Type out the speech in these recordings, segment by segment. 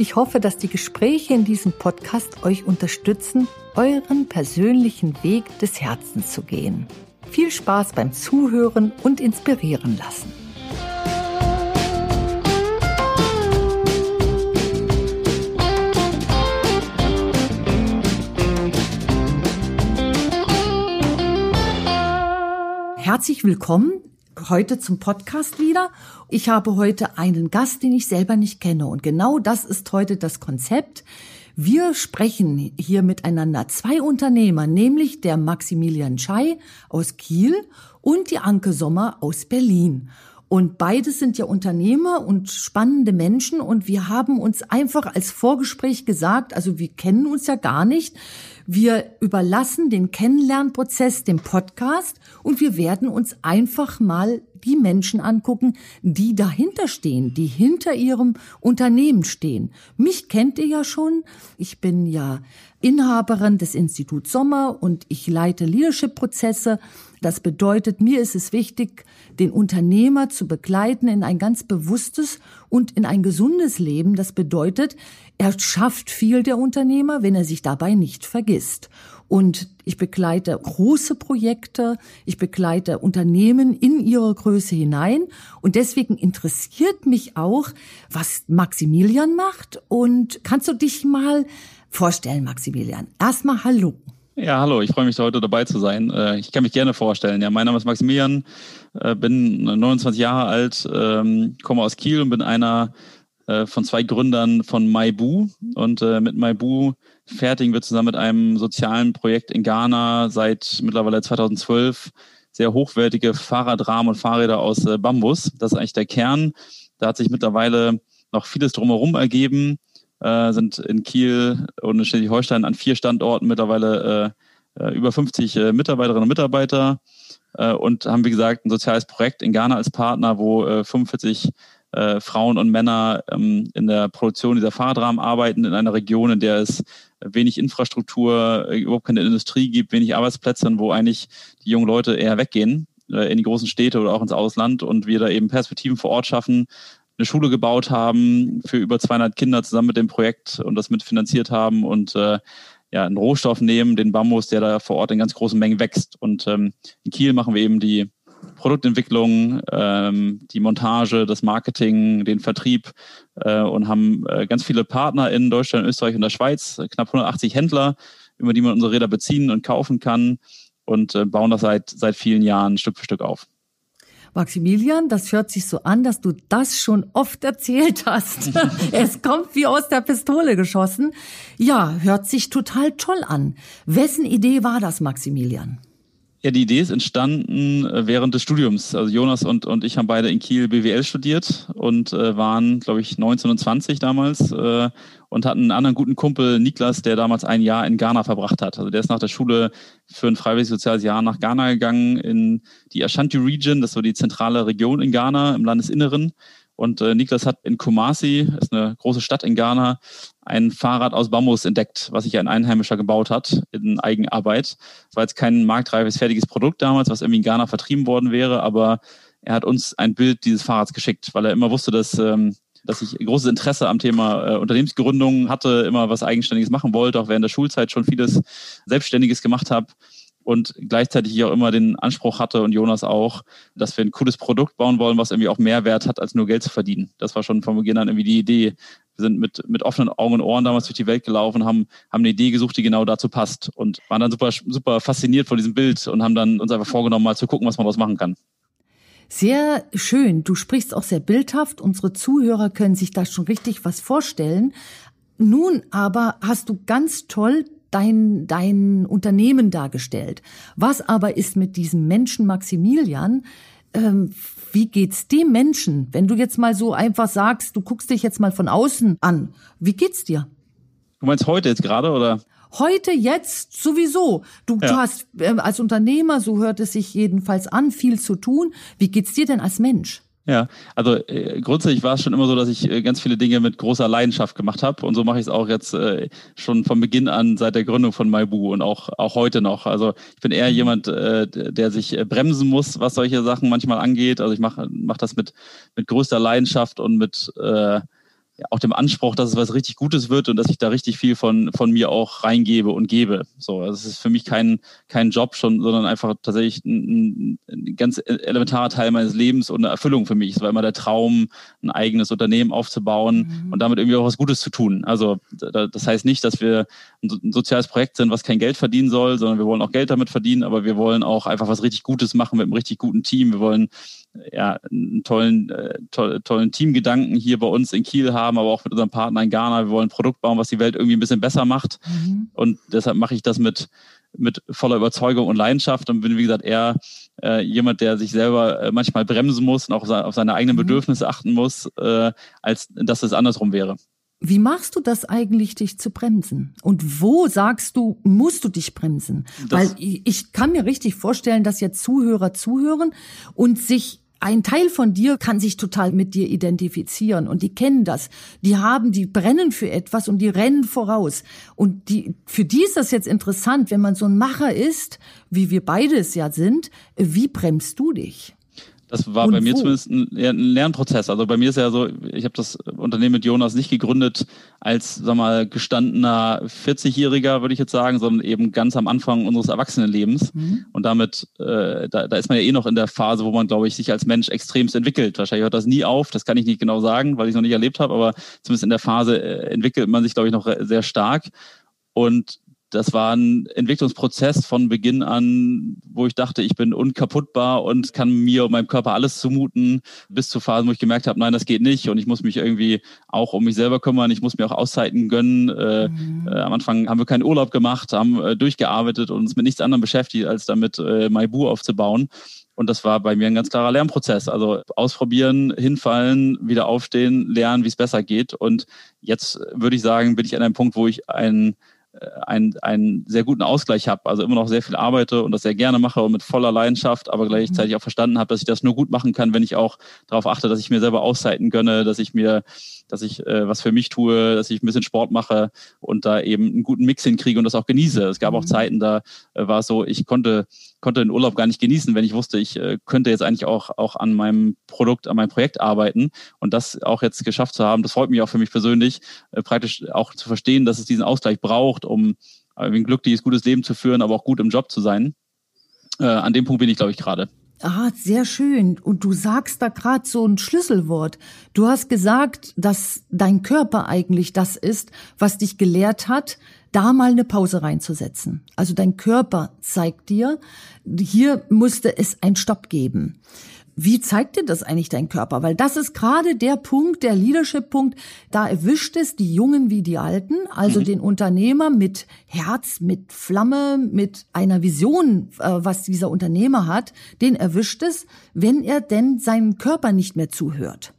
Ich hoffe, dass die Gespräche in diesem Podcast euch unterstützen, euren persönlichen Weg des Herzens zu gehen. Viel Spaß beim Zuhören und inspirieren lassen. Herzlich willkommen heute zum Podcast wieder. Ich habe heute einen Gast, den ich selber nicht kenne. Und genau das ist heute das Konzept. Wir sprechen hier miteinander zwei Unternehmer, nämlich der Maximilian Schei aus Kiel und die Anke Sommer aus Berlin. Und beides sind ja Unternehmer und spannende Menschen und wir haben uns einfach als Vorgespräch gesagt, also wir kennen uns ja gar nicht. Wir überlassen den Kennenlernprozess dem Podcast und wir werden uns einfach mal die Menschen angucken, die dahinter stehen, die hinter ihrem Unternehmen stehen. Mich kennt ihr ja schon. Ich bin ja Inhaberin des Instituts Sommer und ich leite Leadership-Prozesse. Das bedeutet, mir ist es wichtig, den Unternehmer zu begleiten in ein ganz bewusstes und in ein gesundes Leben. Das bedeutet, er schafft viel der Unternehmer, wenn er sich dabei nicht vergisst. Und ich begleite große Projekte, ich begleite Unternehmen in ihre Größe hinein. Und deswegen interessiert mich auch, was Maximilian macht. Und kannst du dich mal vorstellen, Maximilian? Erstmal Hallo. Ja, hallo, ich freue mich, heute dabei zu sein. Äh, ich kann mich gerne vorstellen. Ja, mein Name ist Maximilian, äh, bin 29 Jahre alt, ähm, komme aus Kiel und bin einer äh, von zwei Gründern von Maibu. Und äh, mit Maibu fertigen wir zusammen mit einem sozialen Projekt in Ghana seit mittlerweile 2012 sehr hochwertige Fahrradrahmen und Fahrräder aus äh, Bambus. Das ist eigentlich der Kern. Da hat sich mittlerweile noch vieles drumherum ergeben. Äh, sind in Kiel und in Schleswig-Holstein an vier Standorten mittlerweile äh, äh über 50 äh, Mitarbeiterinnen und Mitarbeiter. Äh, und haben, wie gesagt, ein soziales Projekt in Ghana als Partner, wo äh, 45 äh, Frauen und Männer ähm, in der Produktion dieser Fahrradrahmen arbeiten, in einer Region, in der es wenig Infrastruktur, überhaupt keine Industrie gibt, wenig Arbeitsplätze wo eigentlich die jungen Leute eher weggehen in die großen Städte oder auch ins Ausland und wir da eben Perspektiven vor Ort schaffen, eine Schule gebaut haben für über 200 Kinder zusammen mit dem Projekt und das mitfinanziert haben und äh, ja, einen Rohstoff nehmen, den Bambus, der da vor Ort in ganz großen Mengen wächst. Und ähm, in Kiel machen wir eben die Produktentwicklung, ähm, die Montage, das Marketing, den Vertrieb äh, und haben äh, ganz viele Partner in Deutschland, Österreich und der Schweiz, knapp 180 Händler, über die man unsere Räder beziehen und kaufen kann und äh, bauen das seit, seit vielen Jahren Stück für Stück auf. Maximilian, das hört sich so an, dass du das schon oft erzählt hast. es kommt wie aus der Pistole geschossen. Ja, hört sich total toll an. Wessen Idee war das, Maximilian? Ja, die Idee ist entstanden äh, während des Studiums. Also Jonas und, und ich haben beide in Kiel BWL studiert und äh, waren, glaube ich, 19 und 20 damals äh, und hatten einen anderen guten Kumpel, Niklas, der damals ein Jahr in Ghana verbracht hat. Also der ist nach der Schule für ein freiwilliges soziales Jahr nach Ghana gegangen, in die Ashanti Region, das so die zentrale Region in Ghana im Landesinneren. Und äh, Niklas hat in Kumasi, ist eine große Stadt in Ghana, ein Fahrrad aus Bambus entdeckt, was sich ein Einheimischer gebaut hat in Eigenarbeit. Das war jetzt kein marktreifes, fertiges Produkt damals, was irgendwie in Ghana vertrieben worden wäre, aber er hat uns ein Bild dieses Fahrrads geschickt, weil er immer wusste, dass, ähm, dass ich großes Interesse am Thema äh, Unternehmensgründung hatte, immer was Eigenständiges machen wollte, auch während der Schulzeit schon vieles Selbstständiges gemacht habe und gleichzeitig auch immer den Anspruch hatte und Jonas auch, dass wir ein cooles Produkt bauen wollen, was irgendwie auch mehr Wert hat, als nur Geld zu verdienen. Das war schon von Beginn an irgendwie die Idee. Wir sind mit, mit offenen Augen und Ohren damals durch die Welt gelaufen, haben, haben eine Idee gesucht, die genau dazu passt und waren dann super, super fasziniert von diesem Bild und haben dann uns einfach vorgenommen, mal zu gucken, was man daraus machen kann. Sehr schön. Du sprichst auch sehr bildhaft. Unsere Zuhörer können sich da schon richtig was vorstellen. Nun aber hast du ganz toll dein, dein Unternehmen dargestellt. Was aber ist mit diesem Menschen Maximilian? Ähm, wie geht's dem Menschen, wenn du jetzt mal so einfach sagst, du guckst dich jetzt mal von außen an? Wie geht's dir? Du meinst heute jetzt gerade oder? Heute, jetzt sowieso. Du, ja. du hast äh, als Unternehmer, so hört es sich jedenfalls an, viel zu tun. Wie geht's dir denn als Mensch? Ja, also äh, grundsätzlich war es schon immer so, dass ich äh, ganz viele Dinge mit großer Leidenschaft gemacht habe und so mache ich es auch jetzt äh, schon von Beginn an seit der Gründung von Maibu und auch auch heute noch. Also ich bin eher mhm. jemand, äh, der sich äh, bremsen muss, was solche Sachen manchmal angeht. Also ich mache mach das mit mit größter Leidenschaft und mit äh, auch dem Anspruch, dass es was richtig Gutes wird und dass ich da richtig viel von, von mir auch reingebe und gebe. So, also es ist für mich kein, kein Job schon, sondern einfach tatsächlich ein, ein ganz elementarer Teil meines Lebens und eine Erfüllung für mich. Es war immer der Traum, ein eigenes Unternehmen aufzubauen mhm. und damit irgendwie auch was Gutes zu tun. Also das heißt nicht, dass wir ein soziales Projekt sind, was kein Geld verdienen soll, sondern wir wollen auch Geld damit verdienen, aber wir wollen auch einfach was richtig Gutes machen mit einem richtig guten Team. Wir wollen ja, einen tollen, äh, to tollen Teamgedanken hier bei uns in Kiel haben, aber auch mit unserem Partner in Ghana. Wir wollen ein Produkt bauen, was die Welt irgendwie ein bisschen besser macht. Mhm. Und deshalb mache ich das mit, mit voller Überzeugung und Leidenschaft und bin, wie gesagt, eher äh, jemand, der sich selber äh, manchmal bremsen muss und auch auf seine eigenen mhm. Bedürfnisse achten muss, äh, als dass es andersrum wäre. Wie machst du das eigentlich, dich zu bremsen? Und wo sagst du, musst du dich bremsen? Das Weil ich kann mir richtig vorstellen, dass jetzt Zuhörer zuhören und sich ein Teil von dir kann sich total mit dir identifizieren und die kennen das. Die haben, die brennen für etwas und die rennen voraus. Und die, für die ist das jetzt interessant, wenn man so ein Macher ist, wie wir beide es ja sind, wie bremst du dich? Das war und bei mir wo? zumindest ein, Lernprozess. Also bei mir ist ja so, ich habe das Unternehmen mit Jonas nicht gegründet als, sag mal, gestandener 40-Jähriger, würde ich jetzt sagen, sondern eben ganz am Anfang unseres Erwachsenenlebens. Mhm. Und damit, äh, da, da ist man ja eh noch in der Phase, wo man, glaube ich, sich als Mensch extremst entwickelt. Wahrscheinlich hört das nie auf, das kann ich nicht genau sagen, weil ich es noch nicht erlebt habe, aber zumindest in der Phase äh, entwickelt man sich, glaube ich, noch sehr stark. Und das war ein Entwicklungsprozess von Beginn an, wo ich dachte, ich bin unkaputtbar und kann mir und meinem Körper alles zumuten, bis zu Phasen, wo ich gemerkt habe, nein, das geht nicht und ich muss mich irgendwie auch um mich selber kümmern, ich muss mir auch Auszeiten gönnen. Äh, mhm. Äh, am Anfang haben wir keinen Urlaub gemacht, haben äh, durchgearbeitet und uns mit nichts anderem beschäftigt, als damit äh, Maibu aufzubauen. Und das war bei mir ein ganz klarer Lernprozess. Also ausprobieren, hinfallen, wieder aufstehen, lernen, wie es besser geht. Und jetzt würde ich sagen, bin ich an einem Punkt, wo ich ein einen, einen sehr guten Ausgleich habe, also immer noch sehr viel arbeite und das sehr gerne mache und mit voller Leidenschaft, aber gleichzeitig auch verstanden habe, dass ich das nur gut machen kann, wenn ich auch darauf achte, dass ich mir selber Auszeiten gönne, dass ich mir, dass ich äh, was für mich tue, dass ich ein bisschen Sport mache und da eben einen guten Mix hinkriege und das auch genieße. Es gab auch mhm. Zeiten, da äh, war es so, ich konnte konnte den Urlaub gar nicht genießen, wenn ich wusste, ich äh, könnte jetzt eigentlich auch, auch an meinem Produkt, an meinem Projekt arbeiten. Und das auch jetzt geschafft zu haben, das freut mich auch für mich persönlich, äh, praktisch auch zu verstehen, dass es diesen Ausgleich braucht, um äh, ein glückliches, gutes Leben zu führen, aber auch gut im Job zu sein. Äh, an dem Punkt bin ich, glaube ich, gerade. Ah, sehr schön. Und du sagst da gerade so ein Schlüsselwort. Du hast gesagt, dass dein Körper eigentlich das ist, was dich gelehrt hat, da mal eine Pause reinzusetzen. Also dein Körper zeigt dir, hier musste es ein Stopp geben. Wie zeigt dir das eigentlich dein Körper? Weil das ist gerade der Punkt, der Leadership-Punkt, da erwischt es die Jungen wie die Alten, also mhm. den Unternehmer mit Herz, mit Flamme, mit einer Vision, äh, was dieser Unternehmer hat, den erwischt es, wenn er denn seinem Körper nicht mehr zuhört.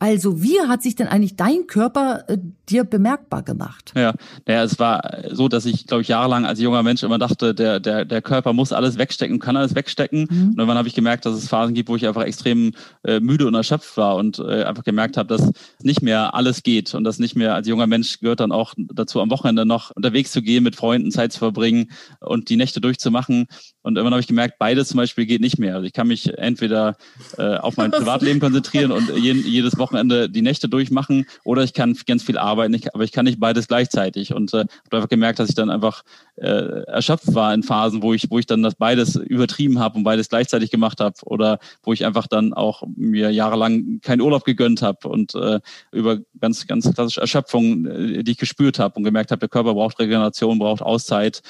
Also wie hat sich denn eigentlich dein Körper äh, dir bemerkbar gemacht? Ja, naja, es war so, dass ich, glaube ich, jahrelang als junger Mensch immer dachte, der, der, der Körper muss alles wegstecken, kann alles wegstecken. Mhm. Und irgendwann habe ich gemerkt, dass es Phasen gibt, wo ich einfach extrem äh, müde und erschöpft war und äh, einfach gemerkt habe, dass nicht mehr alles geht und dass nicht mehr als junger Mensch gehört dann auch dazu, am Wochenende noch unterwegs zu gehen, mit Freunden Zeit zu verbringen und die Nächte durchzumachen. Und irgendwann habe ich gemerkt, beides zum Beispiel geht nicht mehr. Also ich kann mich entweder äh, auf mein Privatleben konzentrieren und jedes Wochenende die Nächte durchmachen oder ich kann ganz viel arbeiten, ich, aber ich kann nicht beides gleichzeitig. Und äh, habe einfach gemerkt, dass ich dann einfach äh, erschöpft war in Phasen, wo ich, wo ich dann das beides übertrieben habe und beides gleichzeitig gemacht habe oder wo ich einfach dann auch mir jahrelang keinen Urlaub gegönnt habe und äh, über ganz, ganz klassische Erschöpfung, äh, die ich gespürt habe und gemerkt habe, der Körper braucht Regeneration, braucht Auszeit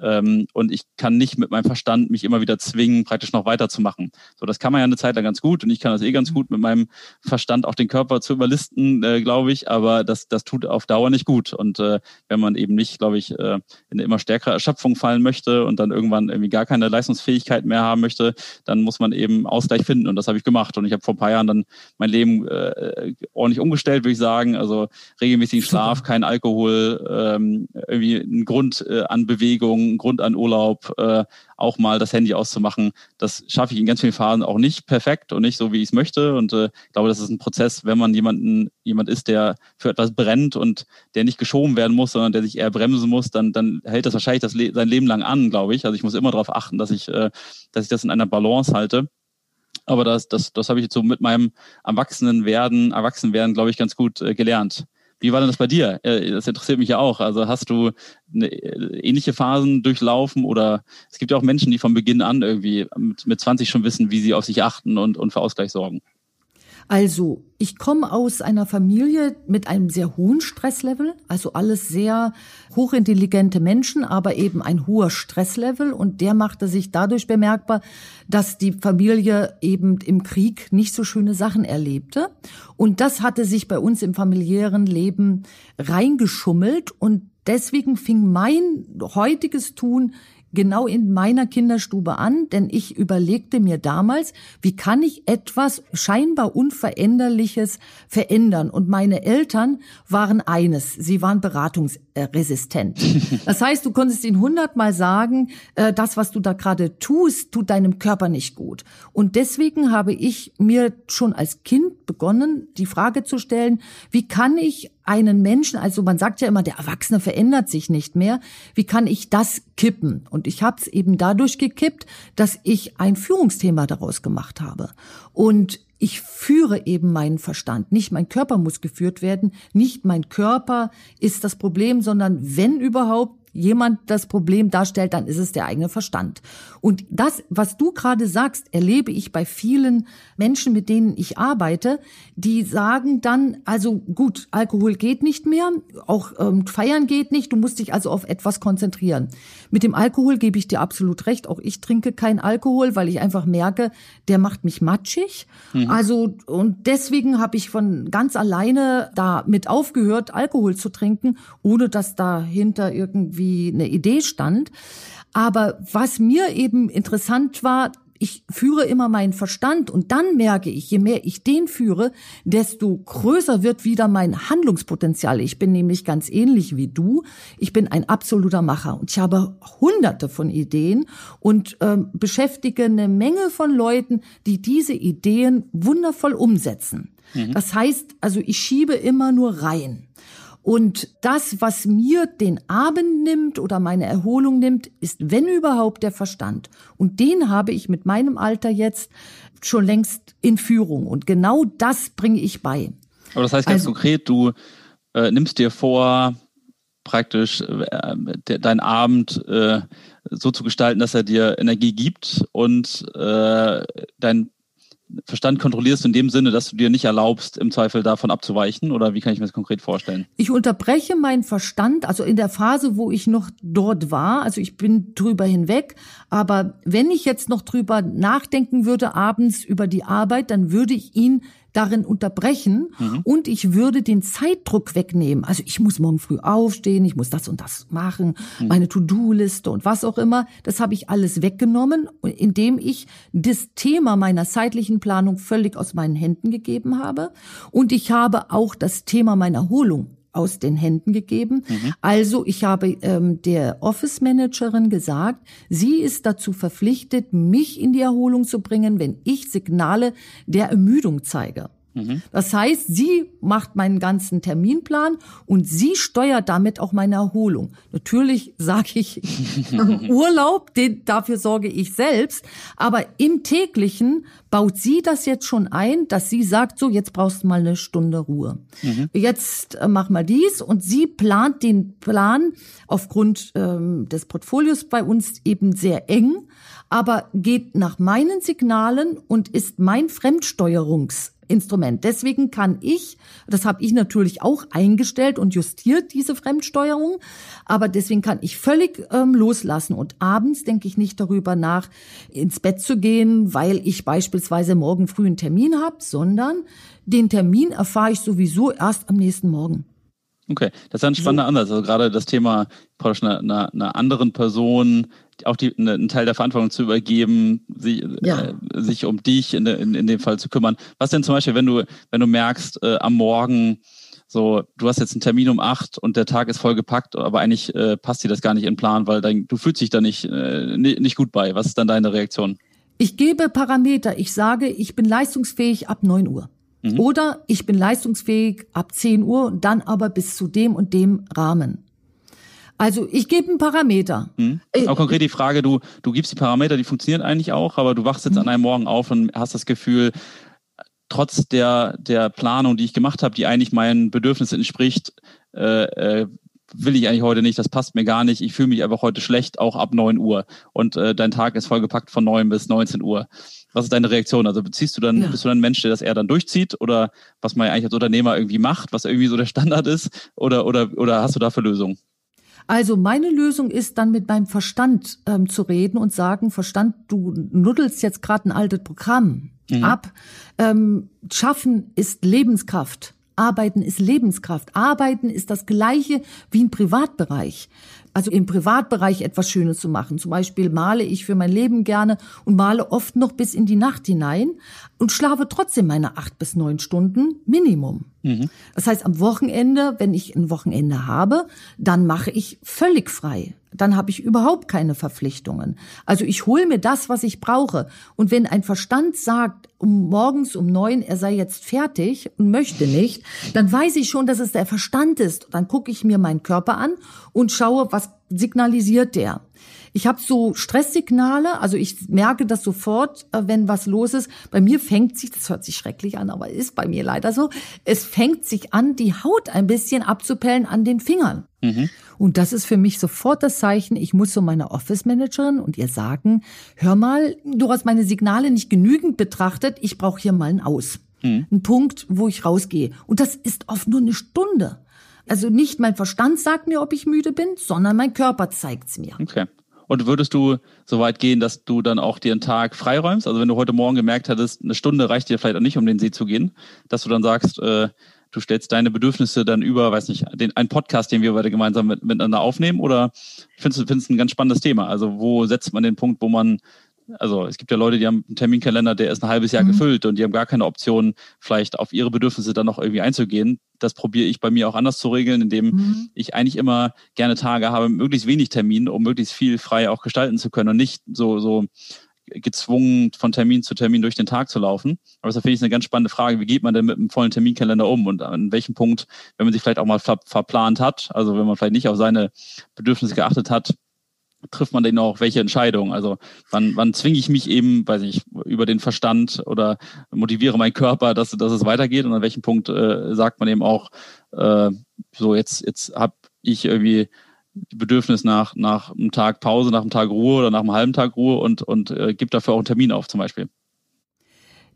und ich kann nicht mit meinem Verstand mich immer wieder zwingen, praktisch noch weiterzumachen. So, das kann man ja eine Zeit lang ganz gut und ich kann das eh ganz gut mit meinem Verstand auch den Körper zu überlisten, äh, glaube ich, aber das, das tut auf Dauer nicht gut. Und äh, wenn man eben nicht, glaube ich, äh, in eine immer stärkere Erschöpfung fallen möchte und dann irgendwann irgendwie gar keine Leistungsfähigkeit mehr haben möchte, dann muss man eben Ausgleich finden und das habe ich gemacht. Und ich habe vor ein paar Jahren dann mein Leben äh, ordentlich umgestellt, würde ich sagen. Also regelmäßigen Schlaf, kein Alkohol, ähm, irgendwie ein Grund äh, an Bewegung, Grund an Urlaub, äh, auch mal das Handy auszumachen. Das schaffe ich in ganz vielen Phasen auch nicht perfekt und nicht so, wie ich es möchte. Und äh, ich glaube, das ist ein Prozess, wenn man jemanden, jemand ist, der für etwas brennt und der nicht geschoben werden muss, sondern der sich eher bremsen muss, dann, dann hält das wahrscheinlich das Le sein Leben lang an, glaube ich. Also ich muss immer darauf achten, dass ich, äh, dass ich das in einer Balance halte. Aber das, das, das habe ich jetzt so mit meinem Erwachsenenwerden, Erwachsenwerden, glaube ich, ganz gut äh, gelernt. Wie war denn das bei dir? Äh, das interessiert mich ja auch. Also hast du äh, ähnliche Phasen durchlaufen oder es gibt ja auch Menschen, die von Beginn an irgendwie mit, mit 20 schon wissen, wie sie auf sich achten und, und für Ausgleich sorgen. Also, ich komme aus einer Familie mit einem sehr hohen Stresslevel, also alles sehr hochintelligente Menschen, aber eben ein hoher Stresslevel. Und der machte sich dadurch bemerkbar, dass die Familie eben im Krieg nicht so schöne Sachen erlebte. Und das hatte sich bei uns im familiären Leben reingeschummelt. Und deswegen fing mein heutiges Tun genau in meiner Kinderstube an, denn ich überlegte mir damals, wie kann ich etwas scheinbar Unveränderliches verändern? Und meine Eltern waren eines, sie waren beratungsresistent. Das heißt, du konntest ihnen hundertmal sagen, äh, das, was du da gerade tust, tut deinem Körper nicht gut. Und deswegen habe ich mir schon als Kind begonnen, die Frage zu stellen, wie kann ich einen Menschen, also man sagt ja immer, der Erwachsene verändert sich nicht mehr. Wie kann ich das kippen? Und ich habe es eben dadurch gekippt, dass ich ein Führungsthema daraus gemacht habe. Und ich führe eben meinen Verstand. Nicht mein Körper muss geführt werden, nicht mein Körper ist das Problem, sondern wenn überhaupt jemand das Problem darstellt, dann ist es der eigene Verstand. Und das, was du gerade sagst, erlebe ich bei vielen Menschen, mit denen ich arbeite, die sagen dann, also gut, Alkohol geht nicht mehr, auch ähm, feiern geht nicht, du musst dich also auf etwas konzentrieren. Mit dem Alkohol gebe ich dir absolut recht, auch ich trinke keinen Alkohol, weil ich einfach merke, der macht mich matschig. Mhm. Also und deswegen habe ich von ganz alleine da mit aufgehört, Alkohol zu trinken, ohne dass dahinter irgendwie eine Idee stand. Aber was mir eben interessant war, ich führe immer meinen Verstand und dann merke ich, je mehr ich den führe, desto größer wird wieder mein Handlungspotenzial. Ich bin nämlich ganz ähnlich wie du. Ich bin ein absoluter Macher und ich habe hunderte von Ideen und äh, beschäftige eine Menge von Leuten, die diese Ideen wundervoll umsetzen. Mhm. Das heißt, also ich schiebe immer nur rein. Und das, was mir den Abend nimmt oder meine Erholung nimmt, ist, wenn überhaupt, der Verstand. Und den habe ich mit meinem Alter jetzt schon längst in Führung. Und genau das bringe ich bei. Aber das heißt ganz also, konkret, du äh, nimmst dir vor, praktisch äh, de, deinen Abend äh, so zu gestalten, dass er dir Energie gibt und äh, dein Verstand kontrollierst in dem Sinne, dass du dir nicht erlaubst, im Zweifel davon abzuweichen? Oder wie kann ich mir das konkret vorstellen? Ich unterbreche meinen Verstand, also in der Phase, wo ich noch dort war, also ich bin drüber hinweg, aber wenn ich jetzt noch drüber nachdenken würde abends über die Arbeit, dann würde ich ihn darin unterbrechen mhm. und ich würde den Zeitdruck wegnehmen. Also ich muss morgen früh aufstehen, ich muss das und das machen, mhm. meine To-Do-Liste und was auch immer. Das habe ich alles weggenommen, indem ich das Thema meiner zeitlichen Planung völlig aus meinen Händen gegeben habe. Und ich habe auch das Thema meiner Erholung aus den Händen gegeben. Mhm. Also ich habe ähm, der Office Managerin gesagt, sie ist dazu verpflichtet, mich in die Erholung zu bringen, wenn ich Signale der Ermüdung zeige. Mhm. Das heißt, sie macht meinen ganzen Terminplan und sie steuert damit auch meine Erholung. Natürlich sage ich Urlaub, den, dafür sorge ich selbst, aber im täglichen baut sie das jetzt schon ein, dass sie sagt, so jetzt brauchst du mal eine Stunde Ruhe. Mhm. Jetzt äh, mach mal dies und sie plant den Plan aufgrund ähm, des Portfolios bei uns eben sehr eng, aber geht nach meinen Signalen und ist mein Fremdsteuerungs Instrument. Deswegen kann ich, das habe ich natürlich auch eingestellt und justiert, diese Fremdsteuerung, aber deswegen kann ich völlig ähm, loslassen und abends denke ich nicht darüber nach, ins Bett zu gehen, weil ich beispielsweise morgen früh einen Termin habe, sondern den Termin erfahre ich sowieso erst am nächsten Morgen. Okay, das ist ein spannender so. Ansatz. Also gerade das Thema einer, einer anderen Person auch die, eine, einen Teil der Verantwortung zu übergeben, sie, ja. äh, sich um dich in, in, in dem Fall zu kümmern. Was denn zum Beispiel, wenn du, wenn du merkst, äh, am Morgen, so, du hast jetzt einen Termin um acht und der Tag ist voll gepackt, aber eigentlich äh, passt dir das gar nicht in den Plan, weil dein, du fühlst dich da nicht, äh, nicht gut bei. Was ist dann deine Reaktion? Ich gebe Parameter. Ich sage, ich bin leistungsfähig ab neun Uhr. Mhm. Oder ich bin leistungsfähig ab 10 Uhr, dann aber bis zu dem und dem Rahmen. Also ich gebe einen Parameter. Mhm. Auch konkret die Frage, du, du gibst die Parameter, die funktionieren eigentlich auch, aber du wachst jetzt mhm. an einem Morgen auf und hast das Gefühl, trotz der, der Planung, die ich gemacht habe, die eigentlich meinen Bedürfnissen entspricht, äh, äh, will ich eigentlich heute nicht, das passt mir gar nicht, ich fühle mich einfach heute schlecht, auch ab 9 Uhr. Und äh, dein Tag ist vollgepackt von 9 bis 19 Uhr. Was ist deine Reaktion? Also beziehst du dann, ja. bist du dann ein Mensch, der das eher dann durchzieht oder was man ja eigentlich als Unternehmer irgendwie macht, was irgendwie so der Standard ist? Oder, oder, oder hast du dafür Lösungen? Also meine Lösung ist dann mit meinem Verstand ähm, zu reden und sagen, Verstand, du nuddelst jetzt gerade ein altes Programm mhm. ab. Ähm, Schaffen ist Lebenskraft. Arbeiten ist Lebenskraft. Arbeiten ist das gleiche wie im Privatbereich also im Privatbereich etwas Schönes zu machen. Zum Beispiel male ich für mein Leben gerne und male oft noch bis in die Nacht hinein und schlafe trotzdem meine acht bis neun Stunden Minimum. Mhm. Das heißt, am Wochenende, wenn ich ein Wochenende habe, dann mache ich völlig frei. Dann habe ich überhaupt keine Verpflichtungen. Also ich hole mir das, was ich brauche. Und wenn ein Verstand sagt, um morgens um neun, er sei jetzt fertig und möchte nicht, dann weiß ich schon, dass es der Verstand ist. Dann gucke ich mir meinen Körper an und schaue, was signalisiert der. Ich habe so Stresssignale, also ich merke das sofort, äh, wenn was los ist. Bei mir fängt sich, das hört sich schrecklich an, aber ist bei mir leider so, es fängt sich an, die Haut ein bisschen abzupellen an den Fingern. Mhm. Und das ist für mich sofort das Zeichen, ich muss so meine Office-Managerin und ihr sagen, hör mal, du hast meine Signale nicht genügend betrachtet, ich brauche hier mal ein Aus. Mhm. Ein Punkt, wo ich rausgehe. Und das ist oft nur eine Stunde. Also nicht mein Verstand sagt mir, ob ich müde bin, sondern mein Körper zeigt's mir. Okay. Und würdest du so weit gehen, dass du dann auch dir einen Tag freiräumst? Also wenn du heute Morgen gemerkt hattest, eine Stunde reicht dir vielleicht auch nicht, um den See zu gehen, dass du dann sagst, äh, du stellst deine Bedürfnisse dann über, weiß nicht, den, einen Podcast, den wir beide gemeinsam mit, miteinander aufnehmen? Oder findest du es ein ganz spannendes Thema? Also wo setzt man den Punkt, wo man also es gibt ja Leute, die haben einen Terminkalender, der ist ein halbes Jahr mhm. gefüllt und die haben gar keine Option, vielleicht auf ihre Bedürfnisse dann noch irgendwie einzugehen. Das probiere ich bei mir auch anders zu regeln, indem mhm. ich eigentlich immer gerne Tage habe, möglichst wenig Termin, um möglichst viel frei auch gestalten zu können und nicht so, so gezwungen von Termin zu Termin durch den Tag zu laufen. Aber das finde ich eine ganz spannende Frage. Wie geht man denn mit einem vollen Terminkalender um und an welchem Punkt, wenn man sich vielleicht auch mal ver verplant hat, also wenn man vielleicht nicht auf seine Bedürfnisse geachtet hat, trifft man denn auch welche Entscheidung? Also wann, wann zwinge ich mich eben, weiß ich, über den Verstand oder motiviere meinen Körper, dass, dass es weitergeht und an welchem Punkt äh, sagt man eben auch, äh, so jetzt, jetzt habe ich irgendwie Bedürfnis nach, nach einem Tag Pause, nach einem Tag Ruhe oder nach einem halben Tag Ruhe und, und äh, gibt dafür auch einen Termin auf zum Beispiel.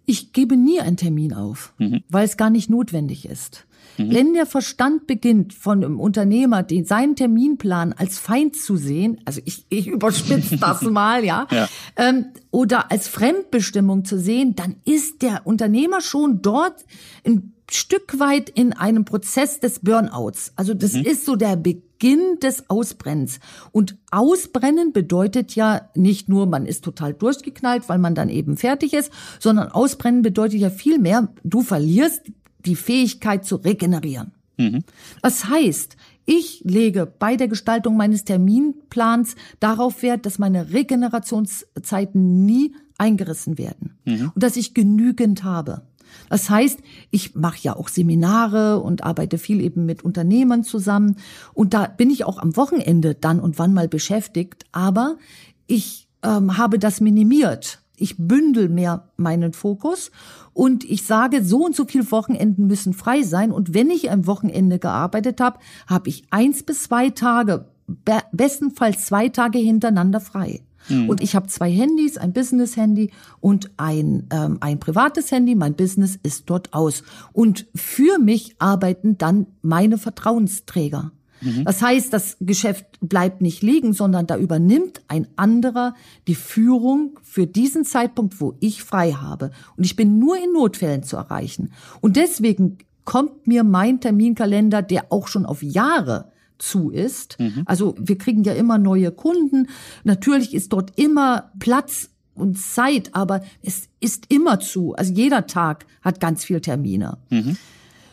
Ich gebe nie einen Termin auf, mhm. weil es gar nicht notwendig ist. Mhm. Wenn der Verstand beginnt, von einem Unternehmer den, seinen Terminplan als Feind zu sehen, also ich, ich überspitze das mal, ja, ja. Ähm, oder als Fremdbestimmung zu sehen, dann ist der Unternehmer schon dort ein Stück weit in einem Prozess des Burnouts. Also das mhm. ist so der Beginn des Ausbrennens. Und Ausbrennen bedeutet ja nicht nur, man ist total durchgeknallt, weil man dann eben fertig ist, sondern Ausbrennen bedeutet ja viel mehr, du verlierst die Fähigkeit zu regenerieren. Mhm. Das heißt, ich lege bei der Gestaltung meines Terminplans darauf Wert, dass meine Regenerationszeiten nie eingerissen werden mhm. und dass ich genügend habe. Das heißt, ich mache ja auch Seminare und arbeite viel eben mit Unternehmern zusammen und da bin ich auch am Wochenende dann und wann mal beschäftigt, aber ich ähm, habe das minimiert. Ich bündel mehr meinen Fokus und ich sage, so und so viele Wochenenden müssen frei sein. Und wenn ich am Wochenende gearbeitet habe, habe ich eins bis zwei Tage, bestenfalls zwei Tage hintereinander frei. Mhm. Und ich habe zwei Handys, ein Business-Handy und ein, ähm, ein privates Handy. Mein Business ist dort aus. Und für mich arbeiten dann meine Vertrauensträger. Mhm. Das heißt, das Geschäft bleibt nicht liegen, sondern da übernimmt ein anderer die Führung für diesen Zeitpunkt, wo ich frei habe. Und ich bin nur in Notfällen zu erreichen. Und deswegen kommt mir mein Terminkalender, der auch schon auf Jahre zu ist. Mhm. Also wir kriegen ja immer neue Kunden. Natürlich ist dort immer Platz und Zeit, aber es ist immer zu. Also jeder Tag hat ganz viel Termine. Mhm.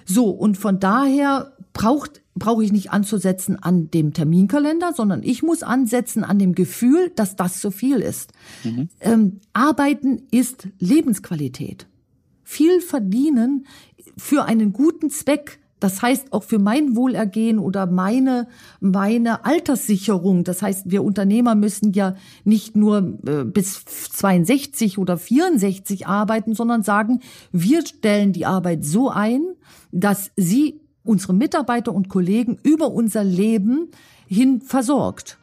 So, und von daher braucht brauche ich nicht anzusetzen an dem Terminkalender, sondern ich muss ansetzen an dem Gefühl, dass das zu viel ist. Mhm. Ähm, Arbeiten ist Lebensqualität. Viel verdienen für einen guten Zweck das heißt auch für mein Wohlergehen oder meine, meine Alterssicherung. Das heißt, wir Unternehmer müssen ja nicht nur äh, bis 62 oder 64 arbeiten, sondern sagen, wir stellen die Arbeit so ein, dass sie unsere Mitarbeiter und Kollegen über unser Leben hin versorgt.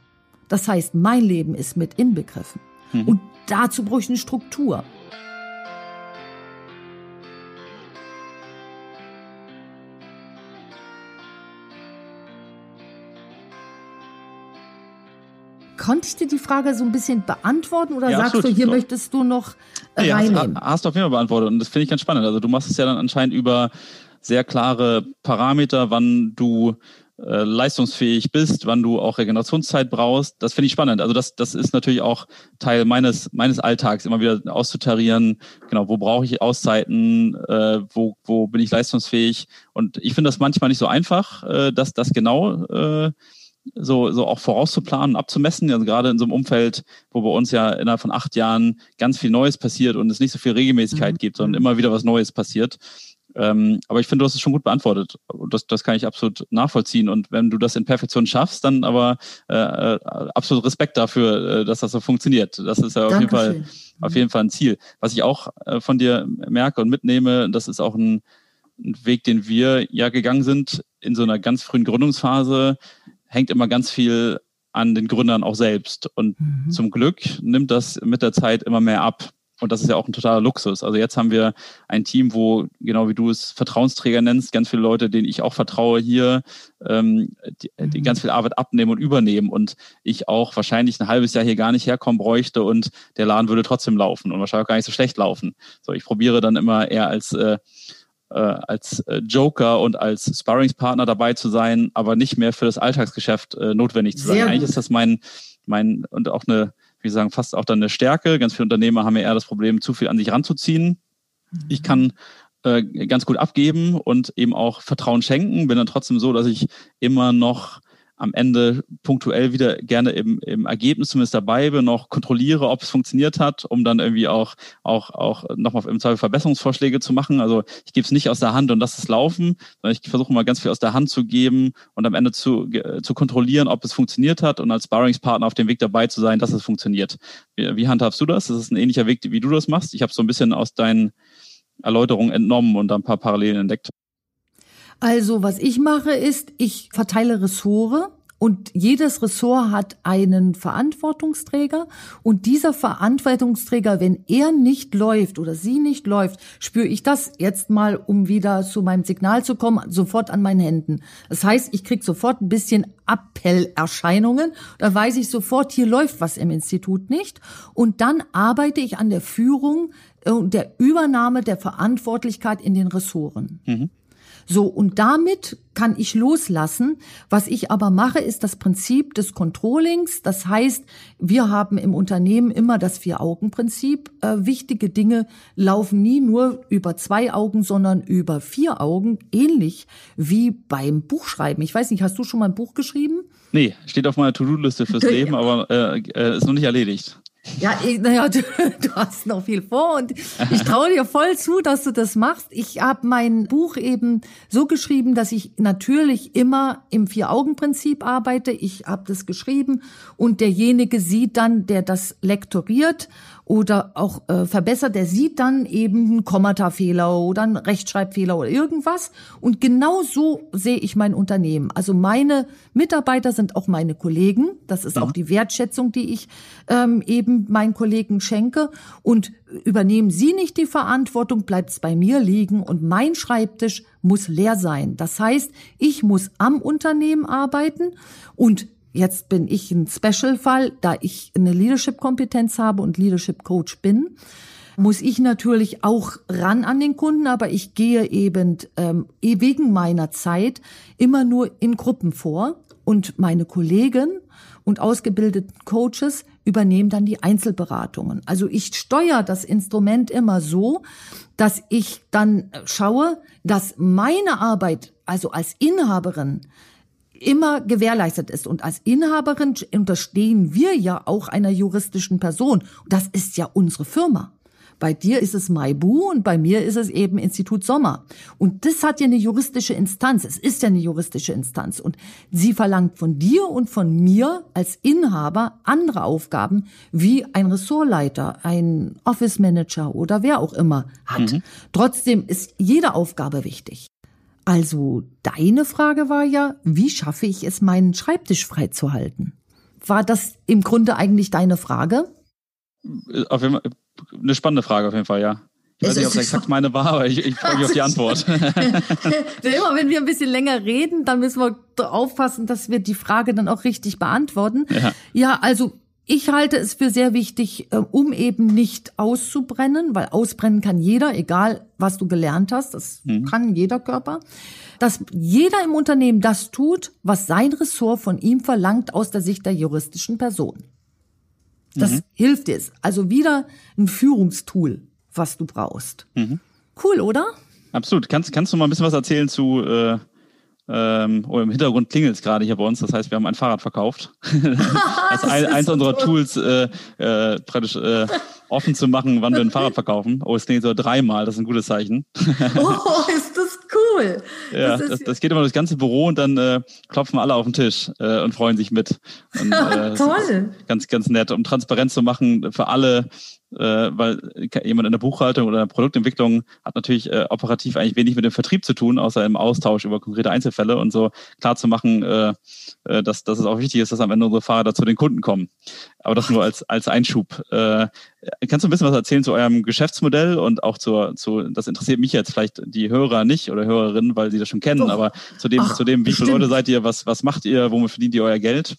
Das heißt, mein Leben ist mit inbegriffen. Mhm. Und dazu brauche ich eine Struktur. Konnte ich dir die Frage so ein bisschen beantworten oder ja, sagst absolut. du, hier möchtest du noch äh, reinnehmen? Hast, hast du auf jeden Fall beantwortet und das finde ich ganz spannend. Also du machst es ja dann anscheinend über sehr klare Parameter, wann du äh, leistungsfähig bist, wann du auch Regenerationszeit brauchst. Das finde ich spannend. Also das, das ist natürlich auch Teil meines, meines Alltags, immer wieder auszutarieren, genau, wo brauche ich Auszeiten, äh, wo, wo bin ich leistungsfähig. Und ich finde das manchmal nicht so einfach, äh, dass das genau äh, so, so auch vorauszuplanen, abzumessen. Also gerade in so einem Umfeld, wo bei uns ja innerhalb von acht Jahren ganz viel Neues passiert und es nicht so viel Regelmäßigkeit mhm. gibt, sondern immer wieder was Neues passiert. Ähm, aber ich finde, du hast es schon gut beantwortet. Das, das kann ich absolut nachvollziehen. Und wenn du das in Perfektion schaffst, dann aber äh, äh absolut Respekt dafür, äh, dass das so funktioniert. Das ist ja auf jeden Fall auf jeden Fall ein Ziel. Was ich auch äh, von dir merke und mitnehme, das ist auch ein, ein Weg, den wir ja gegangen sind in so einer ganz frühen Gründungsphase, hängt immer ganz viel an den Gründern auch selbst. Und mhm. zum Glück nimmt das mit der Zeit immer mehr ab. Und das ist ja auch ein totaler Luxus. Also jetzt haben wir ein Team, wo, genau wie du es Vertrauensträger nennst, ganz viele Leute, denen ich auch vertraue hier, ähm, die, die mhm. ganz viel Arbeit abnehmen und übernehmen. Und ich auch wahrscheinlich ein halbes Jahr hier gar nicht herkommen bräuchte und der Laden würde trotzdem laufen und wahrscheinlich auch gar nicht so schlecht laufen. So, ich probiere dann immer eher als äh, äh, als äh, Joker und als Sparringspartner dabei zu sein, aber nicht mehr für das Alltagsgeschäft äh, notwendig zu sein. Sehr Eigentlich ist das mein, mein und auch eine, wie sagen, fast auch dann eine Stärke. Ganz viele Unternehmer haben ja eher das Problem, zu viel an sich ranzuziehen. Ich kann äh, ganz gut abgeben und eben auch Vertrauen schenken, bin dann trotzdem so, dass ich immer noch am Ende punktuell wieder gerne im, im Ergebnis zumindest dabei bin, noch kontrolliere, ob es funktioniert hat, um dann irgendwie auch, auch, auch nochmal im Zweifel Verbesserungsvorschläge zu machen. Also ich gebe es nicht aus der Hand und das ist Laufen, sondern ich versuche mal ganz viel aus der Hand zu geben und am Ende zu, zu kontrollieren, ob es funktioniert hat und als Sparringspartner auf dem Weg dabei zu sein, dass es funktioniert. Wie, wie handhabst du das? Das ist ein ähnlicher Weg, wie du das machst. Ich habe so ein bisschen aus deinen Erläuterungen entnommen und ein paar Parallelen entdeckt. Also, was ich mache, ist, ich verteile Ressort und jedes Ressort hat einen Verantwortungsträger und dieser Verantwortungsträger, wenn er nicht läuft oder sie nicht läuft, spüre ich das jetzt mal, um wieder zu meinem Signal zu kommen, sofort an meinen Händen. Das heißt, ich krieg sofort ein bisschen Appellerscheinungen. Da weiß ich sofort, hier läuft was im Institut nicht. Und dann arbeite ich an der Führung und der Übernahme der Verantwortlichkeit in den Ressoren. Mhm. So, und damit kann ich loslassen. Was ich aber mache, ist das Prinzip des Controllings. Das heißt, wir haben im Unternehmen immer das Vier-Augen-Prinzip. Äh, wichtige Dinge laufen nie nur über zwei Augen, sondern über vier Augen. Ähnlich wie beim Buchschreiben. Ich weiß nicht, hast du schon mal ein Buch geschrieben? Nee, steht auf meiner To-Do-Liste fürs Leben, aber äh, äh, ist noch nicht erledigt. Ja, naja, du, du hast noch viel vor und ich traue dir voll zu, dass du das machst. Ich habe mein Buch eben so geschrieben, dass ich natürlich immer im Vier-Augen-Prinzip arbeite. Ich habe das geschrieben und derjenige sieht dann, der das lektoriert oder auch äh, verbessert, der sieht dann eben einen Kommatafehler oder einen Rechtschreibfehler oder irgendwas. Und genau so sehe ich mein Unternehmen. Also meine Mitarbeiter sind auch meine Kollegen. Das ist auch die Wertschätzung, die ich ähm, eben meinen Kollegen schenke. Und übernehmen sie nicht die Verantwortung, bleibt es bei mir liegen und mein Schreibtisch muss leer sein. Das heißt, ich muss am Unternehmen arbeiten und Jetzt bin ich ein Special-Fall, da ich eine Leadership-Kompetenz habe und Leadership-Coach bin muss ich natürlich auch ran an den Kunden, aber ich gehe eben ähm, eh wegen meiner Zeit immer nur in Gruppen vor und meine Kollegen und ausgebildeten Coaches übernehmen dann die Einzelberatungen. Also ich steuere das Instrument immer so, dass ich dann schaue, dass meine Arbeit, also als Inhaberin, immer gewährleistet ist. Und als Inhaberin unterstehen wir ja auch einer juristischen Person. Das ist ja unsere Firma. Bei dir ist es Maibu und bei mir ist es eben Institut Sommer. Und das hat ja eine juristische Instanz. Es ist ja eine juristische Instanz. Und sie verlangt von dir und von mir als Inhaber andere Aufgaben, wie ein Ressortleiter, ein Office Manager oder wer auch immer hat. Mhm. Trotzdem ist jede Aufgabe wichtig. Also deine Frage war ja, wie schaffe ich es, meinen Schreibtisch freizuhalten? War das im Grunde eigentlich deine Frage? Auf jeden Fall, eine spannende Frage auf jeden Fall, ja. Ich weiß nicht, ob es exakt meine war, aber ich, ich freue mich auf die Antwort. Immer wenn wir ein bisschen länger reden, dann müssen wir aufpassen, dass wir die Frage dann auch richtig beantworten. Ja, ja also ich halte es für sehr wichtig, äh, um eben nicht auszubrennen, weil ausbrennen kann jeder, egal was du gelernt hast, das mhm. kann jeder Körper, dass jeder im Unternehmen das tut, was sein Ressort von ihm verlangt aus der Sicht der juristischen Person. Das mhm. hilft dir. Also wieder ein Führungstool, was du brauchst. Mhm. Cool, oder? Absolut. Kannst, kannst du mal ein bisschen was erzählen zu äh, ähm, oder im Hintergrund klingelt es gerade hier bei uns. Das heißt, wir haben ein Fahrrad verkauft. das ist ein, eins unserer Tools äh, äh, praktisch äh, offen zu machen, wann wir ein Fahrrad verkaufen. Oh, es klingelt so dreimal. Das ist ein gutes Zeichen. oh, ist das cool. Ja, das, das, das, geht immer durchs ganze Büro und dann äh, klopfen alle auf den Tisch äh, und freuen sich mit. Und, äh, Toll. Ganz, ganz nett, um Transparenz zu machen für alle weil jemand in der Buchhaltung oder in der Produktentwicklung hat natürlich äh, operativ eigentlich wenig mit dem Vertrieb zu tun, außer im Austausch über konkrete Einzelfälle und so klar zu machen, äh, äh, dass, dass es auch wichtig ist, dass am Ende unsere Fahrer zu den Kunden kommen. Aber das nur als, als Einschub. Äh, kannst du ein bisschen was erzählen zu eurem Geschäftsmodell und auch zur, zu, das interessiert mich jetzt vielleicht die Hörer nicht oder Hörerinnen, weil sie das schon kennen, oh. aber zu dem, Ach, zu dem, wie viele Leute seid ihr, was, was macht ihr, womit verdient ihr euer Geld?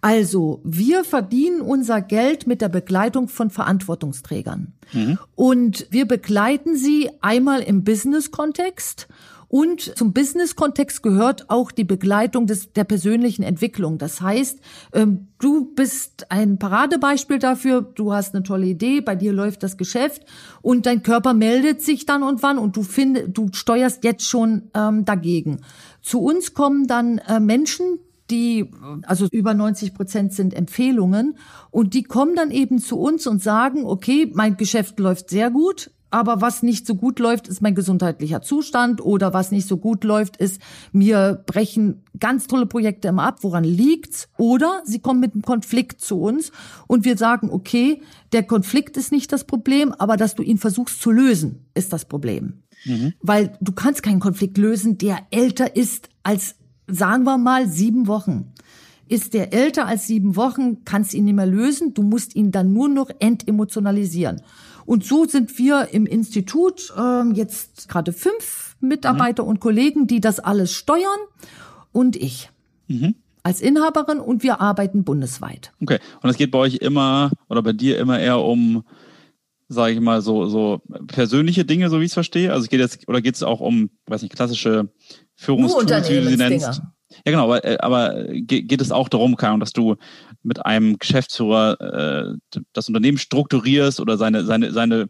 Also, wir verdienen unser Geld mit der Begleitung von Verantwortungsträgern. Mhm. Und wir begleiten sie einmal im Business-Kontext und zum Business-Kontext gehört auch die Begleitung des, der persönlichen Entwicklung. Das heißt, ähm, du bist ein Paradebeispiel dafür, du hast eine tolle Idee, bei dir läuft das Geschäft und dein Körper meldet sich dann und wann und du findest, du steuerst jetzt schon ähm, dagegen. Zu uns kommen dann äh, Menschen, die, also über 90 Prozent sind Empfehlungen und die kommen dann eben zu uns und sagen, okay, mein Geschäft läuft sehr gut, aber was nicht so gut läuft, ist mein gesundheitlicher Zustand oder was nicht so gut läuft, ist, mir brechen ganz tolle Projekte immer ab. Woran liegt's? Oder sie kommen mit einem Konflikt zu uns und wir sagen, okay, der Konflikt ist nicht das Problem, aber dass du ihn versuchst zu lösen, ist das Problem. Mhm. Weil du kannst keinen Konflikt lösen, der älter ist als sagen wir mal sieben Wochen. Ist der älter als sieben Wochen, kannst ihn nicht mehr lösen. Du musst ihn dann nur noch entemotionalisieren. Und so sind wir im Institut äh, jetzt gerade fünf Mitarbeiter mhm. und Kollegen, die das alles steuern und ich. Mhm. Als Inhaberin und wir arbeiten bundesweit. Okay. Und es geht bei euch immer oder bei dir immer eher um, sage ich mal, so, so persönliche Dinge, so wie ich es verstehe. Also geht jetzt, oder geht es auch um, weiß nicht, klassische Führungstools, wie du sie nennst. Ja, genau, aber, äh, aber geht es auch darum, Karin, dass du mit einem Geschäftsführer äh, das Unternehmen strukturierst oder seine, seine, seine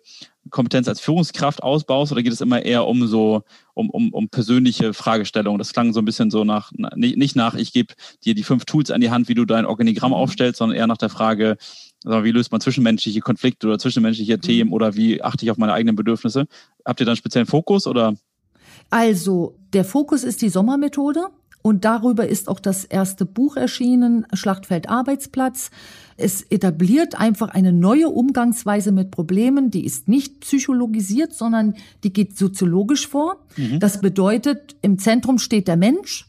Kompetenz als Führungskraft ausbaust oder geht es immer eher um so, um, um, um persönliche Fragestellungen? Das klang so ein bisschen so nach, nicht, nicht nach, ich gebe dir die fünf Tools an die Hand, wie du dein Organigramm mhm. aufstellst, sondern eher nach der Frage, wie löst man zwischenmenschliche Konflikte oder zwischenmenschliche mhm. Themen oder wie achte ich auf meine eigenen Bedürfnisse? Habt ihr da einen speziellen Fokus oder? Also, der Fokus ist die Sommermethode Und darüber ist auch das erste Buch erschienen, Schlachtfeld Arbeitsplatz. Es etabliert einfach eine neue Umgangsweise mit Problemen, die ist nicht psychologisiert, sondern die geht soziologisch vor. Mhm. Das bedeutet, im Zentrum steht der Mensch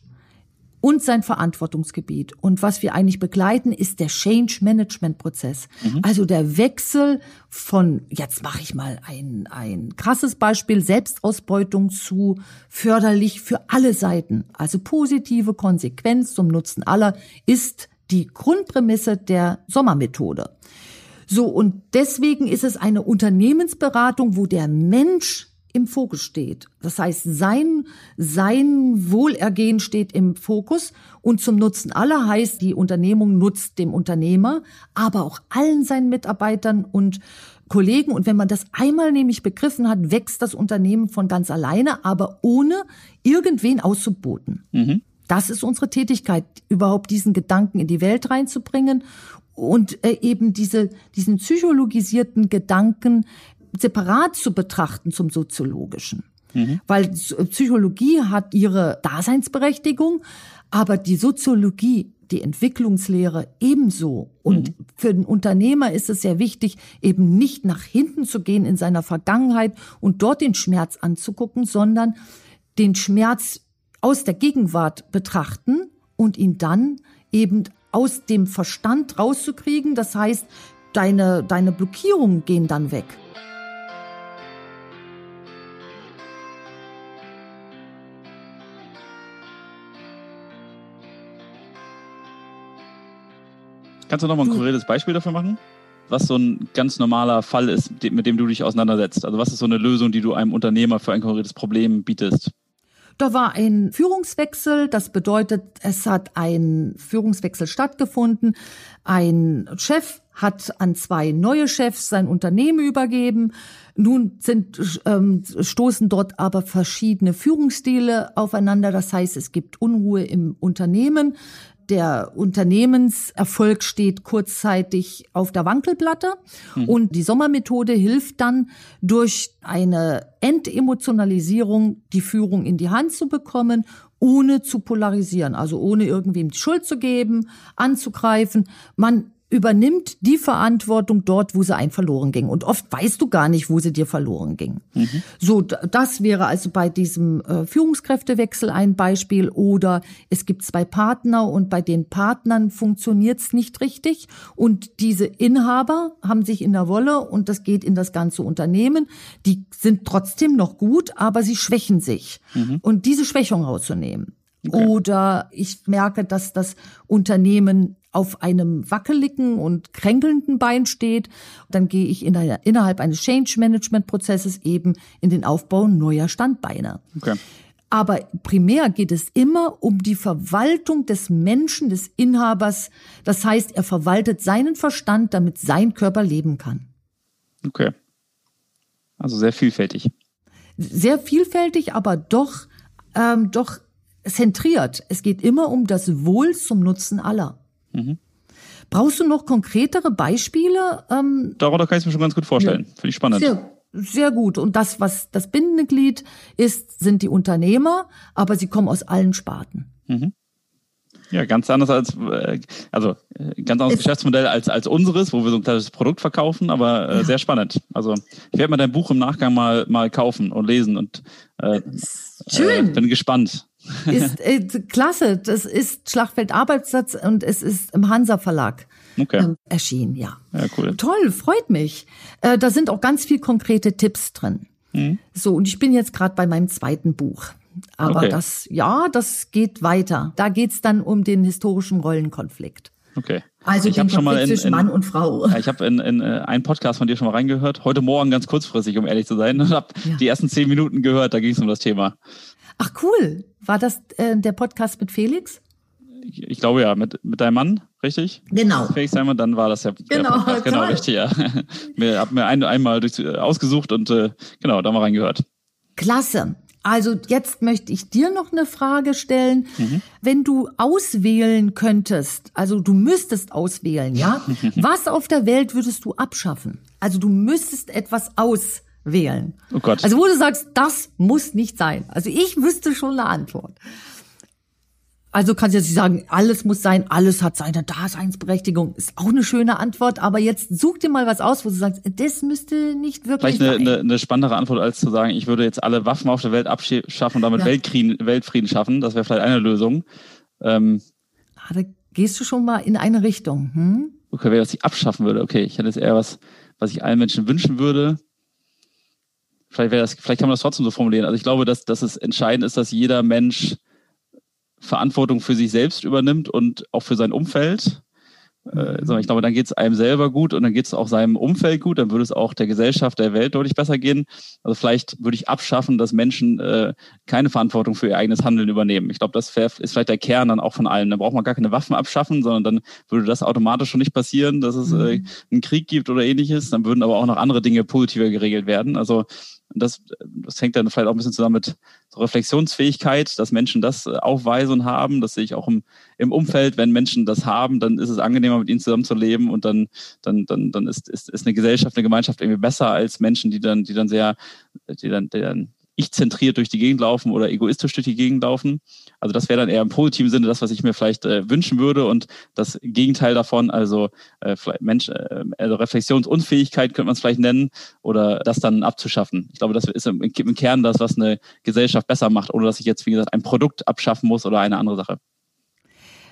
und sein Verantwortungsgebiet. Und was wir eigentlich begleiten, ist der Change Management Prozess. Mhm. Also der Wechsel von, jetzt mache ich mal ein, ein krasses Beispiel, Selbstausbeutung zu förderlich für alle Seiten. Also positive Konsequenz zum Nutzen aller ist die Grundprämisse der Sommermethode. So, und deswegen ist es eine Unternehmensberatung, wo der Mensch im Fokus steht. Das heißt, sein, sein Wohlergehen steht im Fokus und zum Nutzen aller heißt, die Unternehmung nutzt dem Unternehmer, aber auch allen seinen Mitarbeitern und Kollegen. Und wenn man das einmal nämlich begriffen hat, wächst das Unternehmen von ganz alleine, aber ohne irgendwen auszuboten. Mhm. Das ist unsere Tätigkeit, überhaupt diesen Gedanken in die Welt reinzubringen und äh, eben diese, diesen psychologisierten Gedanken separat zu betrachten zum soziologischen. Mhm. Weil Psychologie hat ihre Daseinsberechtigung, aber die Soziologie, die Entwicklungslehre ebenso. Und mhm. für den Unternehmer ist es sehr wichtig, eben nicht nach hinten zu gehen in seiner Vergangenheit und dort den Schmerz anzugucken, sondern den Schmerz aus der Gegenwart betrachten und ihn dann eben aus dem Verstand rauszukriegen. Das heißt, deine, deine Blockierungen gehen dann weg. Kannst du noch mal ein konkretes Beispiel dafür machen? Was so ein ganz normaler Fall ist, mit dem du dich auseinandersetzt? Also was ist so eine Lösung, die du einem Unternehmer für ein konkretes Problem bietest? Da war ein Führungswechsel, das bedeutet, es hat ein Führungswechsel stattgefunden. Ein Chef hat an zwei neue Chefs sein Unternehmen übergeben. Nun sind, ähm, stoßen dort aber verschiedene Führungsstile aufeinander. Das heißt, es gibt Unruhe im Unternehmen der Unternehmenserfolg steht kurzzeitig auf der Wankelplatte mhm. und die Sommermethode hilft dann durch eine Entemotionalisierung die Führung in die Hand zu bekommen, ohne zu polarisieren, also ohne irgendwem die Schuld zu geben, anzugreifen. Man übernimmt die Verantwortung dort, wo sie ein verloren ging. Und oft weißt du gar nicht, wo sie dir verloren ging. Mhm. So, das wäre also bei diesem äh, Führungskräftewechsel ein Beispiel. Oder es gibt zwei Partner und bei den Partnern funktioniert es nicht richtig. Und diese Inhaber haben sich in der Wolle und das geht in das ganze Unternehmen. Die sind trotzdem noch gut, aber sie schwächen sich. Mhm. Und diese Schwächung rauszunehmen. Okay. Oder ich merke, dass das Unternehmen auf einem wackeligen und kränkelnden Bein steht, dann gehe ich in einer, innerhalb eines Change Management Prozesses eben in den Aufbau neuer Standbeine. Okay. Aber primär geht es immer um die Verwaltung des Menschen, des Inhabers. Das heißt, er verwaltet seinen Verstand, damit sein Körper leben kann. Okay. Also sehr vielfältig. Sehr vielfältig, aber doch, ähm, doch zentriert. Es geht immer um das Wohl zum Nutzen aller. Mhm. Brauchst du noch konkretere Beispiele? Ähm, Darunter kann ich es mir schon ganz gut vorstellen. Ja. Finde ich spannend. Sehr, sehr gut. Und das, was das bindende Glied ist, sind die Unternehmer, aber sie kommen aus allen Sparten. Mhm. Ja, ganz anders als, äh, also äh, ganz anderes es Geschäftsmodell als, als unseres, wo wir so ein kleines Produkt verkaufen, aber äh, ja. sehr spannend. Also ich werde mal dein Buch im Nachgang mal, mal kaufen und lesen und äh, Schön. Äh, bin gespannt. Ist äh, klasse. Das ist Schlachtfeld Arbeitsplatz und es ist im Hansa Verlag. Okay. Ähm, erschienen, ja. Ja, cool. Toll, freut mich. Äh, da sind auch ganz viel konkrete Tipps drin. Mhm. So, und ich bin jetzt gerade bei meinem zweiten Buch. Aber okay. das, ja, das geht weiter. Da geht's dann um den historischen Rollenkonflikt. Okay. Also ich den schon mal in, zwischen Mann und Frau. Ja, ich habe in, in äh, einen Podcast von dir schon mal reingehört. Heute Morgen ganz kurzfristig, um ehrlich zu sein. Und habe ja. die ersten zehn Minuten gehört. Da ging es um das Thema. Ach cool. War das äh, der Podcast mit Felix? Ich, ich, glaube ja, mit, mit deinem Mann, richtig? Genau. Felix Simon, dann war das ja. Genau, Podcast, genau richtig, ja. Ich habe mir ein, einmal durch, ausgesucht und äh, genau, da mal reingehört. Klasse. Also jetzt möchte ich dir noch eine Frage stellen. Mhm. Wenn du auswählen könntest, also du müsstest auswählen, ja? was auf der Welt würdest du abschaffen? Also du müsstest etwas auswählen. Oh Gott. Also wo du sagst, das muss nicht sein. Also ich wüsste schon eine Antwort. Also kannst du jetzt nicht sagen, alles muss sein, alles hat seine Daseinsberechtigung. Ist auch eine schöne Antwort, aber jetzt such dir mal was aus, wo du sagst, das müsste nicht wirklich Vielleicht eine, eine, eine spannendere Antwort, als zu sagen, ich würde jetzt alle Waffen auf der Welt abschaffen und damit ja. Weltkriegen, Weltfrieden schaffen. Das wäre vielleicht eine Lösung. Ähm, ah, da gehst du schon mal in eine Richtung. Hm? Okay, wer das nicht abschaffen würde. Okay, ich hätte jetzt eher was, was ich allen Menschen wünschen würde. Vielleicht, wäre das, vielleicht kann man das trotzdem so formulieren. Also ich glaube, dass, dass es entscheidend ist, dass jeder Mensch Verantwortung für sich selbst übernimmt und auch für sein Umfeld. Äh, mhm. ich glaube, dann geht es einem selber gut und dann geht es auch seinem Umfeld gut, dann würde es auch der Gesellschaft, der Welt deutlich besser gehen. Also vielleicht würde ich abschaffen, dass Menschen äh, keine Verantwortung für ihr eigenes Handeln übernehmen. Ich glaube, das ist vielleicht der Kern dann auch von allen. Da braucht man gar keine Waffen abschaffen, sondern dann würde das automatisch schon nicht passieren, dass es äh, mhm. einen Krieg gibt oder ähnliches. Dann würden aber auch noch andere Dinge positiver geregelt werden. Also das, das hängt dann vielleicht auch ein bisschen zusammen mit so Reflexionsfähigkeit, dass Menschen das äh, aufweisen und haben. Das sehe ich auch im, im Umfeld. Wenn Menschen das haben, dann ist es angenehmer, mit ihnen zusammenzuleben und dann, dann, dann, dann ist, ist, ist eine Gesellschaft, eine Gemeinschaft irgendwie besser als Menschen, die dann, die dann sehr, die dann, die dann ich-zentriert durch die Gegend laufen oder egoistisch durch die Gegend laufen. Also das wäre dann eher im positiven Sinne das, was ich mir vielleicht äh, wünschen würde und das Gegenteil davon, also äh, vielleicht Mensch, äh, also Reflexionsunfähigkeit könnte man es vielleicht nennen oder das dann abzuschaffen. Ich glaube, das ist im, im Kern das, was eine Gesellschaft besser macht, ohne dass ich jetzt, wie gesagt, ein Produkt abschaffen muss oder eine andere Sache.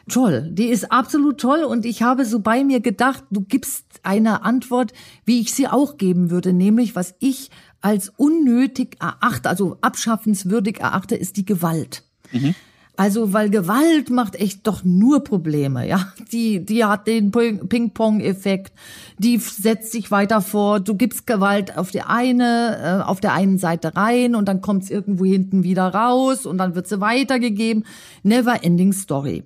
Toll, die ist absolut toll und ich habe so bei mir gedacht, du gibst eine Antwort, wie ich sie auch geben würde, nämlich was ich als unnötig erachte, also abschaffenswürdig erachte, ist die Gewalt. Mhm. Also, weil Gewalt macht echt doch nur Probleme, ja. Die, die hat den Ping-Pong-Effekt, die setzt sich weiter vor. Du gibst Gewalt auf die eine, äh, auf der einen Seite rein und dann kommt es irgendwo hinten wieder raus und dann wird sie weitergegeben. Never ending story.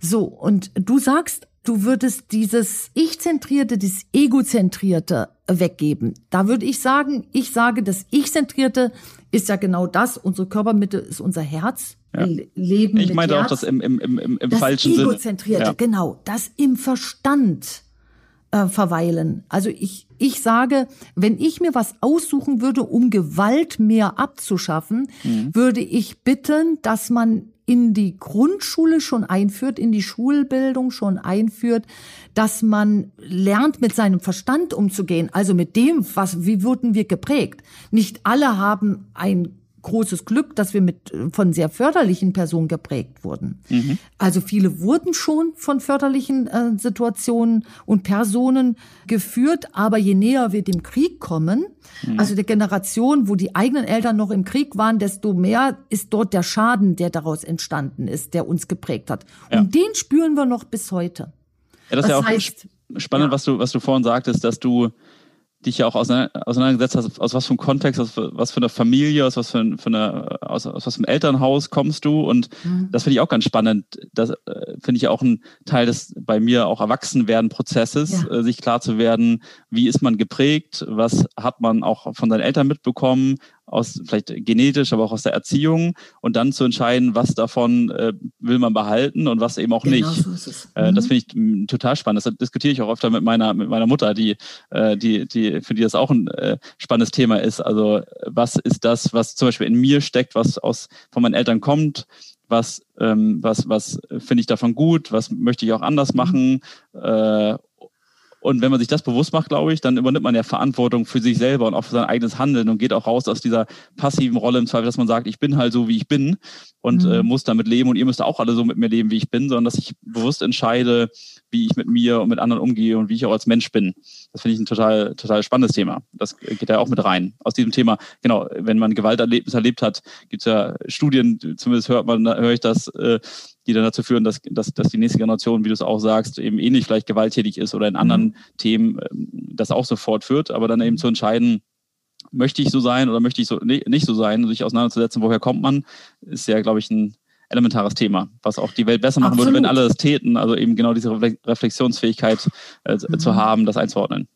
So, und du sagst, du würdest dieses Ich-Zentrierte, dieses Ego-Zentrierte weggeben. Da würde ich sagen, ich sage, das Ich-Zentrierte ist ja genau das. Unsere Körpermitte ist unser Herz. Ja. Leben ich meinte Herz. auch das im, im, im, im das falschen Sinne. Das Egozentrierte, ja. genau. Das im Verstand äh, verweilen. Also ich, ich sage, wenn ich mir was aussuchen würde, um Gewalt mehr abzuschaffen, mhm. würde ich bitten, dass man in die Grundschule schon einführt, in die Schulbildung schon einführt, dass man lernt, mit seinem Verstand umzugehen, also mit dem, was, wie wurden wir geprägt. Nicht alle haben ein großes Glück, dass wir mit von sehr förderlichen Personen geprägt wurden. Mhm. Also viele wurden schon von förderlichen äh, Situationen und Personen geführt, aber je näher wir dem Krieg kommen, mhm. also der Generation, wo die eigenen Eltern noch im Krieg waren, desto mehr ist dort der Schaden, der daraus entstanden ist, der uns geprägt hat. Ja. Und den spüren wir noch bis heute. Ja, das, das ist ja auch heißt, spannend, ja. was du was du vorhin sagtest, dass du dich ja auch auseinandergesetzt hast, aus was für einem Kontext, aus was für einer Familie, aus was für, für eine aus, aus was für einem Elternhaus kommst du und mhm. das finde ich auch ganz spannend. Das äh, finde ich auch ein Teil des bei mir auch Erwachsenwerden Prozesses, ja. äh, sich klar zu werden, wie ist man geprägt, was hat man auch von seinen Eltern mitbekommen, aus vielleicht genetisch, aber auch aus der Erziehung und dann zu entscheiden, was davon äh, will man behalten und was eben auch genau nicht. So ist es. Äh, mhm. Das finde ich m, total spannend. Das diskutiere ich auch öfter mit meiner mit meiner Mutter, die äh, die die für die das auch ein äh, spannendes Thema ist. Also was ist das, was zum Beispiel in mir steckt, was aus von meinen Eltern kommt? Was ähm, was was finde ich davon gut? Was möchte ich auch anders mhm. machen? Äh, und wenn man sich das bewusst macht, glaube ich, dann übernimmt man ja Verantwortung für sich selber und auch für sein eigenes Handeln und geht auch raus aus dieser passiven Rolle im Zweifel, dass man sagt, ich bin halt so, wie ich bin und mhm. äh, muss damit leben und ihr müsst auch alle so mit mir leben, wie ich bin, sondern dass ich bewusst entscheide, wie ich mit mir und mit anderen umgehe und wie ich auch als Mensch bin. Das finde ich ein total, total spannendes Thema. Das geht ja auch mit rein. Aus diesem Thema, genau, wenn man Gewalterlebnis erlebt hat, gibt es ja Studien, zumindest hört man, höre ich das, äh, die dann dazu führen, dass, dass, dass die nächste Generation, wie du es auch sagst, eben ähnlich vielleicht gewalttätig ist oder in anderen mhm. Themen ähm, das auch sofort führt, aber dann eben zu entscheiden, möchte ich so sein oder möchte ich so nicht so sein, sich auseinanderzusetzen, woher kommt man, ist ja, glaube ich, ein elementares Thema, was auch die Welt besser machen Absolut. würde, wenn alle das täten, also eben genau diese Reflexionsfähigkeit äh, mhm. zu haben, das einzuordnen.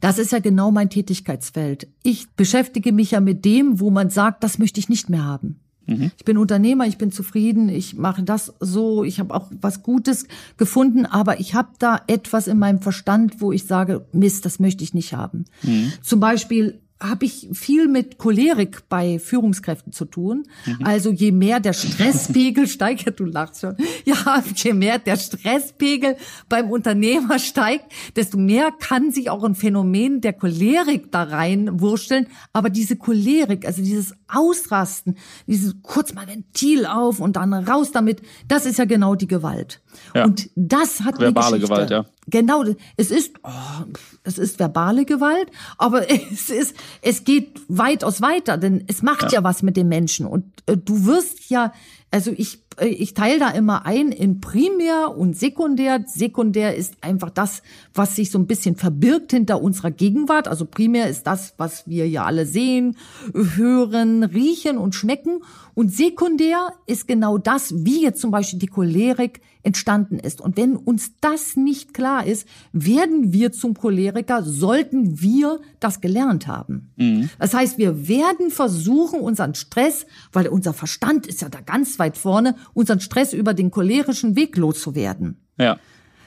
Das ist ja genau mein Tätigkeitsfeld. Ich beschäftige mich ja mit dem, wo man sagt, das möchte ich nicht mehr haben. Mhm. Ich bin Unternehmer, ich bin zufrieden, ich mache das so, ich habe auch was Gutes gefunden, aber ich habe da etwas in meinem Verstand, wo ich sage, Mist, das möchte ich nicht haben. Mhm. Zum Beispiel habe ich viel mit Cholerik bei Führungskräften zu tun. Mhm. Also je mehr der Stresspegel steigt, ja, du lachst schon, ja, je mehr der Stresspegel beim Unternehmer steigt, desto mehr kann sich auch ein Phänomen der Cholerik da reinwursteln. Aber diese Cholerik, also dieses Ausrasten, dieses kurz mal Ventil auf und dann raus damit, das ist ja genau die Gewalt. Ja. Und das hat verbale Gewalt, ja. Genau, es ist, oh, es ist verbale Gewalt, aber es ist, es geht weitaus weiter, denn es macht ja, ja was mit den Menschen und äh, du wirst ja, also ich, ich teile da immer ein in Primär und Sekundär. Sekundär ist einfach das, was sich so ein bisschen verbirgt hinter unserer Gegenwart. Also Primär ist das, was wir ja alle sehen, hören, riechen und schmecken. Und sekundär ist genau das, wie jetzt zum Beispiel die Cholerik entstanden ist. Und wenn uns das nicht klar ist, werden wir zum Choleriker, sollten wir das gelernt haben. Mhm. Das heißt, wir werden versuchen, unseren Stress, weil unser Verstand ist ja da ganz weit vorne, unseren Stress über den cholerischen Weg loszuwerden. Ja.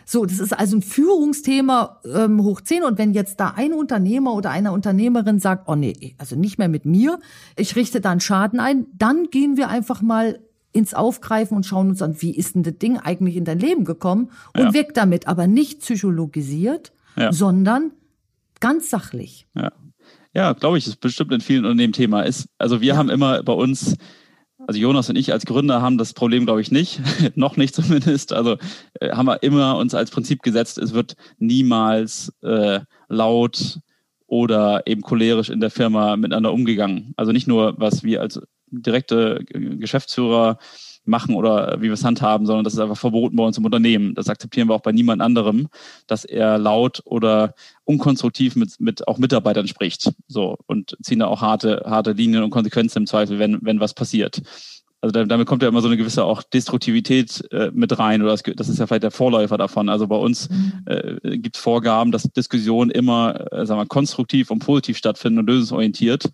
So, das ist also ein Führungsthema ähm, hoch 10. Und wenn jetzt da ein Unternehmer oder eine Unternehmerin sagt, oh nee, also nicht mehr mit mir, ich richte da einen Schaden ein, dann gehen wir einfach mal ins Aufgreifen und schauen uns an, wie ist denn das Ding eigentlich in dein Leben gekommen und ja. weg damit, aber nicht psychologisiert, ja. sondern ganz sachlich. Ja, ja glaube ich, ist bestimmt in vielen Unternehmen Thema. Ist, also wir ja. haben immer bei uns also Jonas und ich als Gründer haben das Problem, glaube ich, nicht, noch nicht zumindest. Also äh, haben wir immer uns als Prinzip gesetzt, es wird niemals äh, laut oder eben cholerisch in der Firma miteinander umgegangen. Also nicht nur, was wir als direkte Geschäftsführer machen oder wie wir es handhaben, sondern das ist einfach verboten bei uns im Unternehmen. Das akzeptieren wir auch bei niemand anderem, dass er laut oder unkonstruktiv mit, mit auch Mitarbeitern spricht. So und ziehen da auch harte, harte Linien und Konsequenzen im Zweifel, wenn, wenn was passiert. Also damit kommt ja immer so eine gewisse auch Destruktivität äh, mit rein oder das, das, ist ja vielleicht der Vorläufer davon. Also bei uns mhm. äh, gibt es Vorgaben, dass Diskussionen immer äh, sagen wir, konstruktiv und positiv stattfinden und lösungsorientiert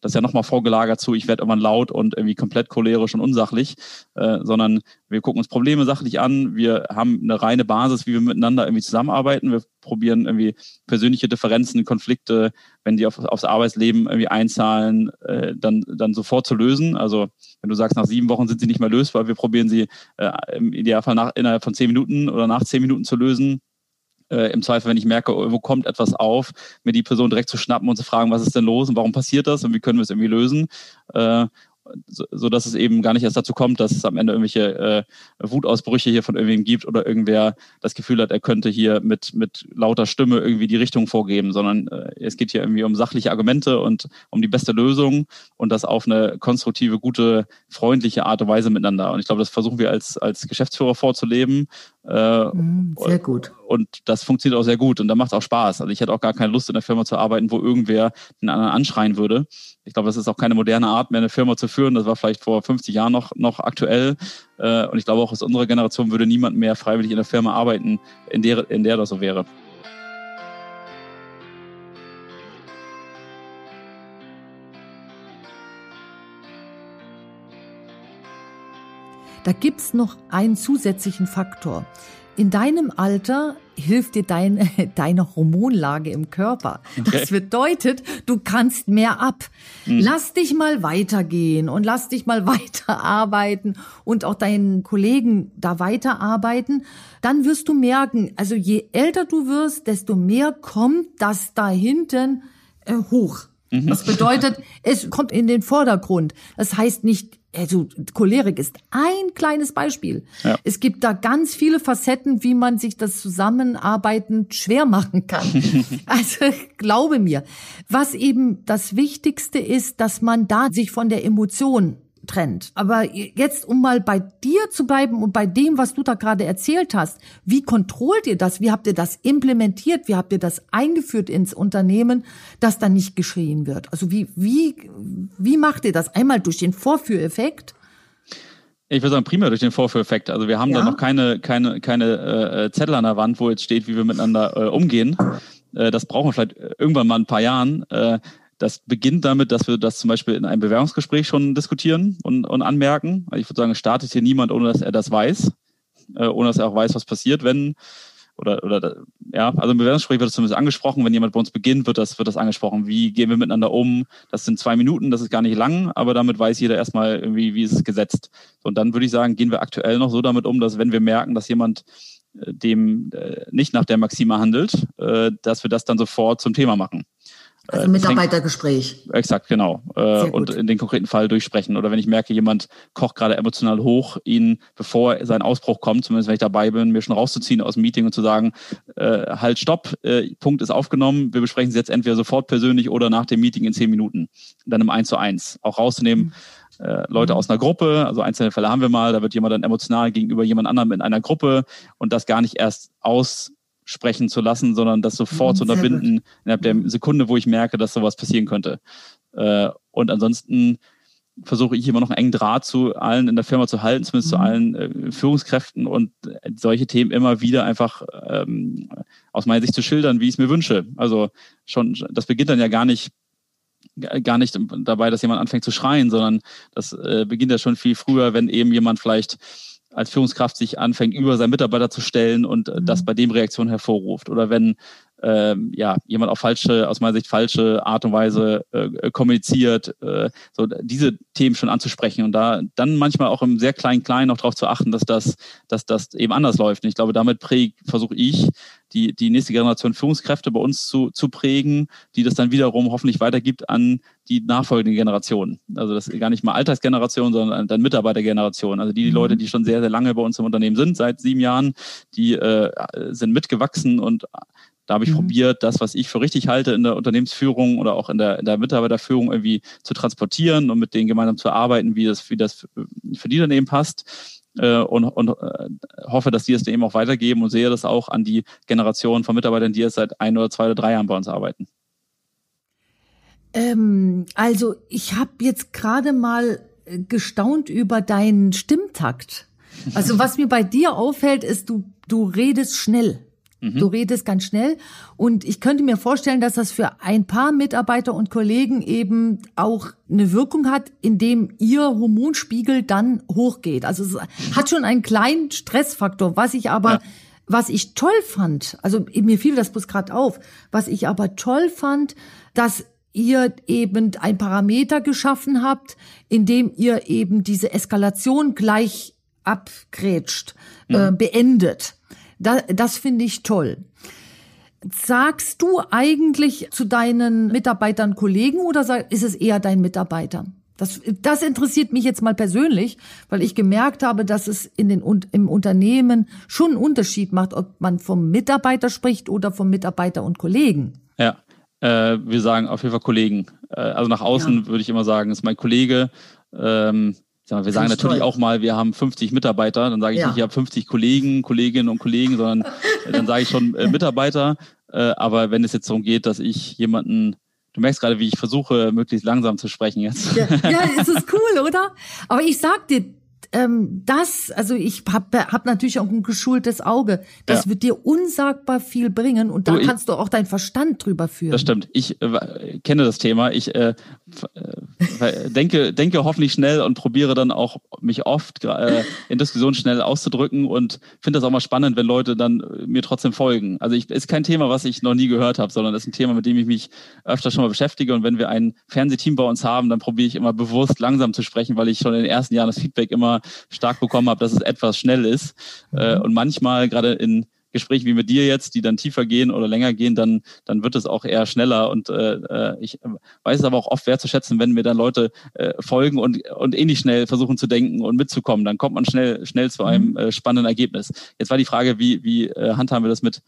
das ist ja nochmal vorgelagert zu, ich werde irgendwann laut und irgendwie komplett cholerisch und unsachlich, äh, sondern wir gucken uns Probleme sachlich an, wir haben eine reine Basis, wie wir miteinander irgendwie zusammenarbeiten, wir probieren irgendwie persönliche Differenzen, Konflikte, wenn die auf, aufs Arbeitsleben irgendwie einzahlen, äh, dann, dann sofort zu lösen. Also wenn du sagst, nach sieben Wochen sind sie nicht mehr lösbar, wir probieren sie äh, im Idealfall nach, innerhalb von zehn Minuten oder nach zehn Minuten zu lösen äh, im Zweifel, wenn ich merke, wo kommt etwas auf, mir die Person direkt zu schnappen und zu fragen, was ist denn los und warum passiert das und wie können wir es irgendwie lösen. Äh, so, so dass es eben gar nicht erst dazu kommt, dass es am Ende irgendwelche äh, Wutausbrüche hier von irgendwem gibt oder irgendwer das Gefühl hat, er könnte hier mit, mit lauter Stimme irgendwie die Richtung vorgeben, sondern äh, es geht hier irgendwie um sachliche Argumente und um die beste Lösung und das auf eine konstruktive, gute, freundliche Art und Weise miteinander. Und ich glaube, das versuchen wir als, als Geschäftsführer vorzuleben. Äh, mhm, sehr gut. Und das funktioniert auch sehr gut und da macht es auch Spaß. Also ich hätte auch gar keine Lust, in der Firma zu arbeiten, wo irgendwer den anderen anschreien würde. Ich glaube, das ist auch keine moderne Art mehr, eine Firma zu führen. Das war vielleicht vor 50 Jahren noch, noch aktuell. Äh, und ich glaube auch aus unserer Generation würde niemand mehr freiwillig in der Firma arbeiten, in der, in der das so wäre. Da gibt's noch einen zusätzlichen Faktor. In deinem Alter hilft dir deine, deine Hormonlage im Körper. Das bedeutet, du kannst mehr ab. Mhm. Lass dich mal weitergehen und lass dich mal weiterarbeiten und auch deinen Kollegen da weiterarbeiten. Dann wirst du merken, also je älter du wirst, desto mehr kommt das da hinten äh, hoch. Mhm. Das bedeutet, es kommt in den Vordergrund. Das heißt nicht, also Cholerik ist ein kleines Beispiel. Ja. Es gibt da ganz viele Facetten, wie man sich das Zusammenarbeiten schwer machen kann. also glaube mir, was eben das Wichtigste ist, dass man da sich von der Emotion trennt. Aber jetzt, um mal bei dir zu bleiben und bei dem, was du da gerade erzählt hast, wie kontrollt ihr das? Wie habt ihr das implementiert? Wie habt ihr das eingeführt ins Unternehmen, dass da nicht geschrien wird? Also wie, wie, wie macht ihr das? Einmal durch den Vorführeffekt? Ich würde sagen, primär durch den Vorführeffekt. Also wir haben ja. da noch keine, keine, keine äh, Zettel an der Wand, wo jetzt steht, wie wir miteinander äh, umgehen. Äh, das brauchen wir vielleicht irgendwann mal ein paar Jahren. Äh, das beginnt damit, dass wir das zum Beispiel in einem Bewerbungsgespräch schon diskutieren und, und anmerken. Also ich würde sagen, startet hier niemand, ohne dass er das weiß, äh, ohne dass er auch weiß, was passiert, wenn oder, oder ja, also im Bewerbungsgespräch wird das zumindest angesprochen. Wenn jemand bei uns beginnt, wird das, wird das angesprochen. Wie gehen wir miteinander um? Das sind zwei Minuten, das ist gar nicht lang, aber damit weiß jeder erstmal irgendwie, wie ist es gesetzt. Und dann würde ich sagen, gehen wir aktuell noch so damit um, dass wenn wir merken, dass jemand äh, dem äh, nicht nach der Maxime handelt, äh, dass wir das dann sofort zum Thema machen. Also äh, Mitarbeitergespräch. Exakt, genau. Äh, und in den konkreten Fall durchsprechen. Oder wenn ich merke, jemand kocht gerade emotional hoch, ihn, bevor sein Ausbruch kommt, zumindest wenn ich dabei bin, mir schon rauszuziehen aus dem Meeting und zu sagen, äh, halt, stopp, äh, Punkt ist aufgenommen, wir besprechen es jetzt entweder sofort persönlich oder nach dem Meeting in zehn Minuten. Dann im Eins zu eins. Auch rauszunehmen, mhm Leute mhm. aus einer Gruppe, also einzelne Fälle haben wir mal, da wird jemand dann emotional gegenüber jemand anderem in einer Gruppe und das gar nicht erst aus sprechen zu lassen, sondern das sofort zu unterbinden gut. innerhalb der Sekunde, wo ich merke, dass sowas passieren könnte. Äh, und ansonsten versuche ich immer noch einen engen Draht zu allen in der Firma zu halten, zumindest mhm. zu allen äh, Führungskräften und solche Themen immer wieder einfach ähm, aus meiner Sicht zu schildern, wie ich es mir wünsche. Also schon, das beginnt dann ja gar nicht gar nicht dabei, dass jemand anfängt zu schreien, sondern das äh, beginnt ja schon viel früher, wenn eben jemand vielleicht als Führungskraft sich anfängt, über seinen Mitarbeiter zu stellen und äh, mhm. das bei dem Reaktion hervorruft. Oder wenn ähm, ja, jemand auf falsche, aus meiner Sicht falsche Art und Weise äh, äh, kommuniziert, äh, so diese Themen schon anzusprechen und da dann manchmal auch im sehr kleinen Kleinen noch darauf zu achten, dass das, dass das eben anders läuft. Und ich glaube, damit versuche ich, die, die nächste Generation Führungskräfte bei uns zu, zu prägen, die das dann wiederum hoffentlich weitergibt an die nachfolgende Generation. Also das gar nicht mal Altersgeneration, sondern dann Mitarbeitergeneration. Also die, die mhm. Leute, die schon sehr, sehr lange bei uns im Unternehmen sind, seit sieben Jahren, die äh, sind mitgewachsen und da habe ich mhm. probiert, das, was ich für richtig halte in der Unternehmensführung oder auch in der, in der Mitarbeiterführung irgendwie zu transportieren und mit denen gemeinsam zu arbeiten, wie das, wie das für die dann eben passt. Äh, und, und äh, hoffe, dass die es eben auch weitergeben und sehe das auch an die Generation von Mitarbeitern, die jetzt seit ein oder zwei oder drei Jahren bei uns arbeiten. Ähm, also ich habe jetzt gerade mal äh, gestaunt über deinen Stimmtakt. Also was mir bei dir auffällt, ist, du, du redest schnell. Mhm. Du redest ganz schnell. Und ich könnte mir vorstellen, dass das für ein paar Mitarbeiter und Kollegen eben auch eine Wirkung hat, indem ihr Hormonspiegel dann hochgeht. Also es hat schon einen kleinen Stressfaktor, was ich aber, ja. was ich toll fand, also mir fiel das bloß gerade auf, was ich aber toll fand, dass ihr eben ein Parameter geschaffen habt, in dem ihr eben diese Eskalation gleich abgrätscht, mhm. äh, beendet. Da, das finde ich toll. Sagst du eigentlich zu deinen Mitarbeitern Kollegen oder ist es eher dein Mitarbeiter? Das, das interessiert mich jetzt mal persönlich, weil ich gemerkt habe, dass es in den, im Unternehmen schon einen Unterschied macht, ob man vom Mitarbeiter spricht oder vom Mitarbeiter und Kollegen. Ja, äh, wir sagen auf jeden Fall Kollegen. Äh, also nach außen ja. würde ich immer sagen, ist mein Kollege. Ähm, Mal, wir sagen natürlich toll. auch mal, wir haben 50 Mitarbeiter. Dann sage ich ja. nicht, ich habe 50 Kollegen, Kolleginnen und Kollegen, sondern äh, dann sage ich schon äh, Mitarbeiter. Äh, aber wenn es jetzt darum geht, dass ich jemanden Du merkst gerade, wie ich versuche, möglichst langsam zu sprechen jetzt. Ja, ja ist es cool, oder? Aber ich sag dir, ähm, das, also ich habe hab natürlich auch ein geschultes Auge. Das ja. wird dir unsagbar viel bringen und da du, kannst du auch deinen Verstand drüber führen. Das stimmt. Ich äh, kenne das Thema. Ich äh, äh, denke, denke hoffentlich schnell und probiere dann auch mich oft äh, in Diskussionen schnell auszudrücken und finde das auch mal spannend, wenn Leute dann äh, mir trotzdem folgen. Also ich ist kein Thema, was ich noch nie gehört habe, sondern das ist ein Thema, mit dem ich mich öfter schon mal beschäftige. Und wenn wir ein Fernsehteam bei uns haben, dann probiere ich immer bewusst langsam zu sprechen, weil ich schon in den ersten Jahren das Feedback immer stark bekommen habe, dass es etwas schnell ist. Äh, mhm. und manchmal, gerade in Gesprächen wie mit dir jetzt, die dann tiefer gehen oder länger gehen, dann, dann wird es auch eher schneller. Und äh, äh ich weiß es aber auch oft wertzuschätzen, wenn mir dann Leute äh, folgen und, und ähnlich schnell versuchen zu denken und mitzukommen. Dann kommt man schnell, schnell zu einem mhm. äh, spannenden Ergebnis. Jetzt war die Frage, wie, wie äh, handhaben wir das mit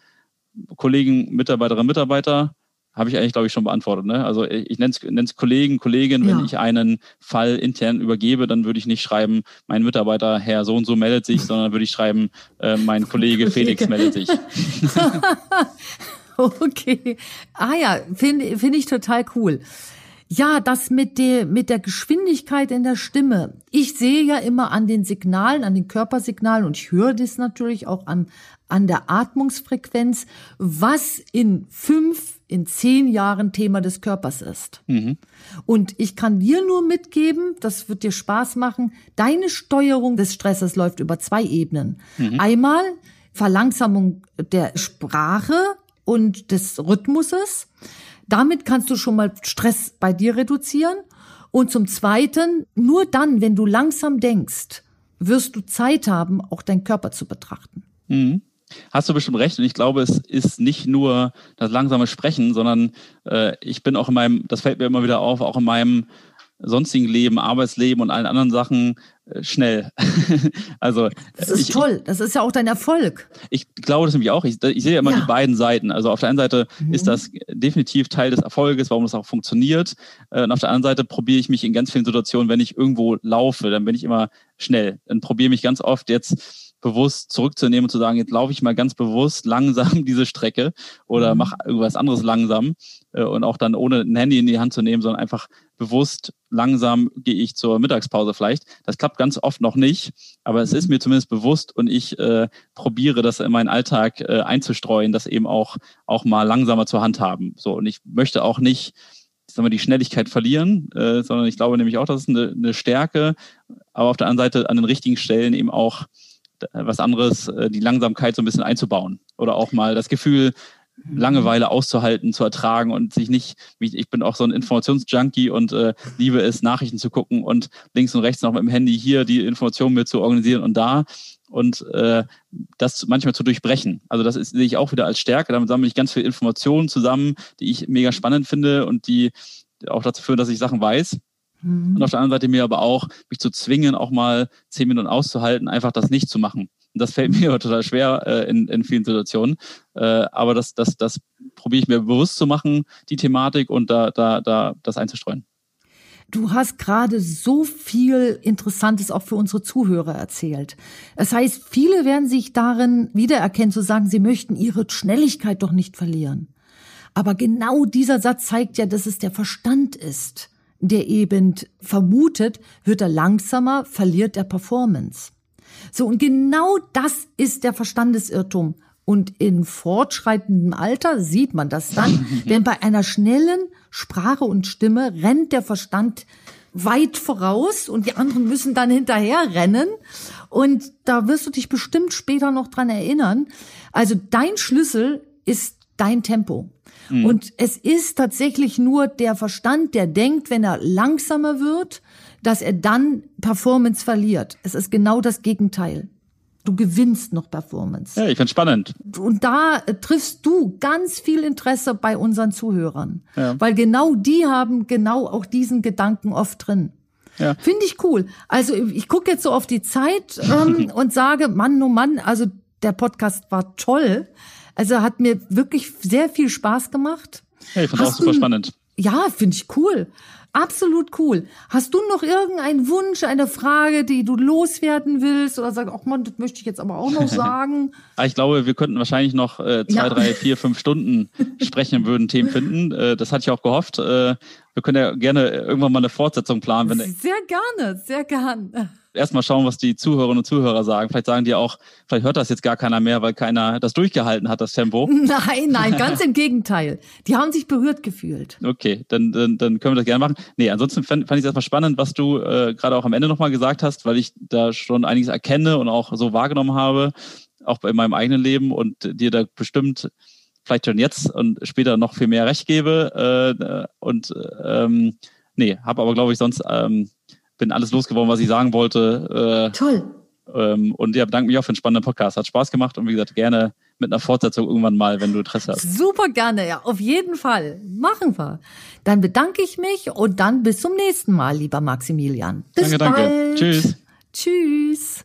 Kollegen, Mitarbeiterinnen, Mitarbeiter? Habe ich eigentlich, glaube ich, schon beantwortet. Ne? Also ich nenne es Kollegen, Kolleginnen, ja. wenn ich einen Fall intern übergebe, dann würde ich nicht schreiben, mein Mitarbeiter Herr so und so meldet sich, sondern würde ich schreiben, äh, mein Kollege Felix meldet sich. okay. Ah ja, finde find ich total cool. Ja, das mit der, mit der Geschwindigkeit in der Stimme. Ich sehe ja immer an den Signalen, an den Körpersignalen und ich höre das natürlich auch an, an der Atmungsfrequenz, was in fünf, in zehn Jahren Thema des Körpers ist. Mhm. Und ich kann dir nur mitgeben, das wird dir Spaß machen, deine Steuerung des Stresses läuft über zwei Ebenen. Mhm. Einmal Verlangsamung der Sprache und des Rhythmuses. Damit kannst du schon mal Stress bei dir reduzieren. Und zum Zweiten, nur dann, wenn du langsam denkst, wirst du Zeit haben, auch deinen Körper zu betrachten. Mhm. Hast du bestimmt recht. Und ich glaube, es ist nicht nur das langsame Sprechen, sondern äh, ich bin auch in meinem, das fällt mir immer wieder auf, auch in meinem sonstigen Leben, Arbeitsleben und allen anderen Sachen äh, schnell. also das ist ich, toll. Das ist ja auch dein Erfolg. Ich glaube das nämlich auch. Ich, ich sehe immer ja. die beiden Seiten. Also auf der einen Seite mhm. ist das definitiv Teil des Erfolges, warum es auch funktioniert. Äh, und auf der anderen Seite probiere ich mich in ganz vielen Situationen, wenn ich irgendwo laufe, dann bin ich immer schnell. Dann probiere mich ganz oft jetzt bewusst zurückzunehmen und zu sagen, jetzt laufe ich mal ganz bewusst langsam diese Strecke oder mhm. mache irgendwas anderes langsam äh, und auch dann ohne ein Handy in die Hand zu nehmen, sondern einfach bewusst langsam gehe ich zur Mittagspause vielleicht. Das klappt ganz oft noch nicht, aber es ist mhm. mir zumindest bewusst und ich äh, probiere das in meinen Alltag äh, einzustreuen, das eben auch, auch mal langsamer zur Hand haben. So, und ich möchte auch nicht sagen wir, die Schnelligkeit verlieren, äh, sondern ich glaube nämlich auch, das ist eine, eine Stärke, aber auf der anderen Seite an den richtigen Stellen eben auch was anderes, äh, die Langsamkeit so ein bisschen einzubauen. Oder auch mal das Gefühl, Langeweile auszuhalten, zu ertragen und sich nicht, ich bin auch so ein Informationsjunkie und äh, liebe es, Nachrichten zu gucken und links und rechts noch mit dem Handy hier die Informationen mir zu organisieren und da und äh, das manchmal zu durchbrechen. Also das ist, sehe ich auch wieder als Stärke. Damit sammle ich ganz viel Informationen zusammen, die ich mega spannend finde und die auch dazu führen, dass ich Sachen weiß. Mhm. Und auf der anderen Seite mir aber auch, mich zu zwingen, auch mal zehn Minuten auszuhalten, einfach das nicht zu machen. Und das fällt mir total schwer äh, in, in vielen Situationen. Äh, aber das, das, das probiere ich mir bewusst zu machen, die Thematik und da, da, da das einzustreuen. Du hast gerade so viel Interessantes auch für unsere Zuhörer erzählt. Das heißt, viele werden sich darin wiedererkennen, zu sagen, sie möchten ihre Schnelligkeit doch nicht verlieren. Aber genau dieser Satz zeigt ja, dass es der Verstand ist, der eben vermutet, wird er langsamer, verliert er Performance. So, und genau das ist der Verstandesirrtum. Und in fortschreitendem Alter sieht man das dann, denn bei einer schnellen Sprache und Stimme rennt der Verstand weit voraus und die anderen müssen dann hinterher rennen. Und da wirst du dich bestimmt später noch dran erinnern. Also dein Schlüssel ist dein Tempo. Mhm. Und es ist tatsächlich nur der Verstand, der denkt, wenn er langsamer wird, dass er dann Performance verliert. Es ist genau das Gegenteil. Du gewinnst noch Performance. Ja, ich finde spannend. Und da äh, triffst du ganz viel Interesse bei unseren Zuhörern. Ja. Weil genau die haben genau auch diesen Gedanken oft drin. Ja. Finde ich cool. Also ich gucke jetzt so auf die Zeit ähm, und sage, Mann, oh Mann, also der Podcast war toll. Also hat mir wirklich sehr viel Spaß gemacht. Hey, ich fand auch super spannend. Ja, finde ich cool. Absolut cool. Hast du noch irgendeinen Wunsch, eine Frage, die du loswerden willst oder sagst, ach man, das möchte ich jetzt aber auch noch sagen? Ah, ich glaube, wir könnten wahrscheinlich noch äh, zwei, ja. drei, vier, fünf Stunden sprechen, würden Themen finden. Äh, das hatte ich auch gehofft. Äh, wir können ja gerne irgendwann mal eine Fortsetzung planen. Wenn sehr gerne, sehr gerne erstmal schauen, was die Zuhörerinnen und Zuhörer sagen. Vielleicht sagen die auch, vielleicht hört das jetzt gar keiner mehr, weil keiner das durchgehalten hat, das Tempo. Nein, nein, ganz im Gegenteil. Die haben sich berührt gefühlt. Okay, dann, dann, dann können wir das gerne machen. Nee, ansonsten fand, fand ich es erstmal spannend, was du äh, gerade auch am Ende nochmal gesagt hast, weil ich da schon einiges erkenne und auch so wahrgenommen habe, auch bei meinem eigenen Leben und dir da bestimmt vielleicht schon jetzt und später noch viel mehr Recht gebe. Äh, und ähm, nee, habe aber, glaube ich, sonst ähm, bin alles losgeworden, was ich sagen wollte. Äh, Toll. Ähm, und ja, bedanke mich auch für einen spannenden Podcast. Hat Spaß gemacht und wie gesagt, gerne mit einer Fortsetzung irgendwann mal, wenn du Interesse hast. Super gerne, ja, auf jeden Fall. Machen wir. Dann bedanke ich mich und dann bis zum nächsten Mal, lieber Maximilian. Bis danke, bald. danke. Tschüss. Tschüss.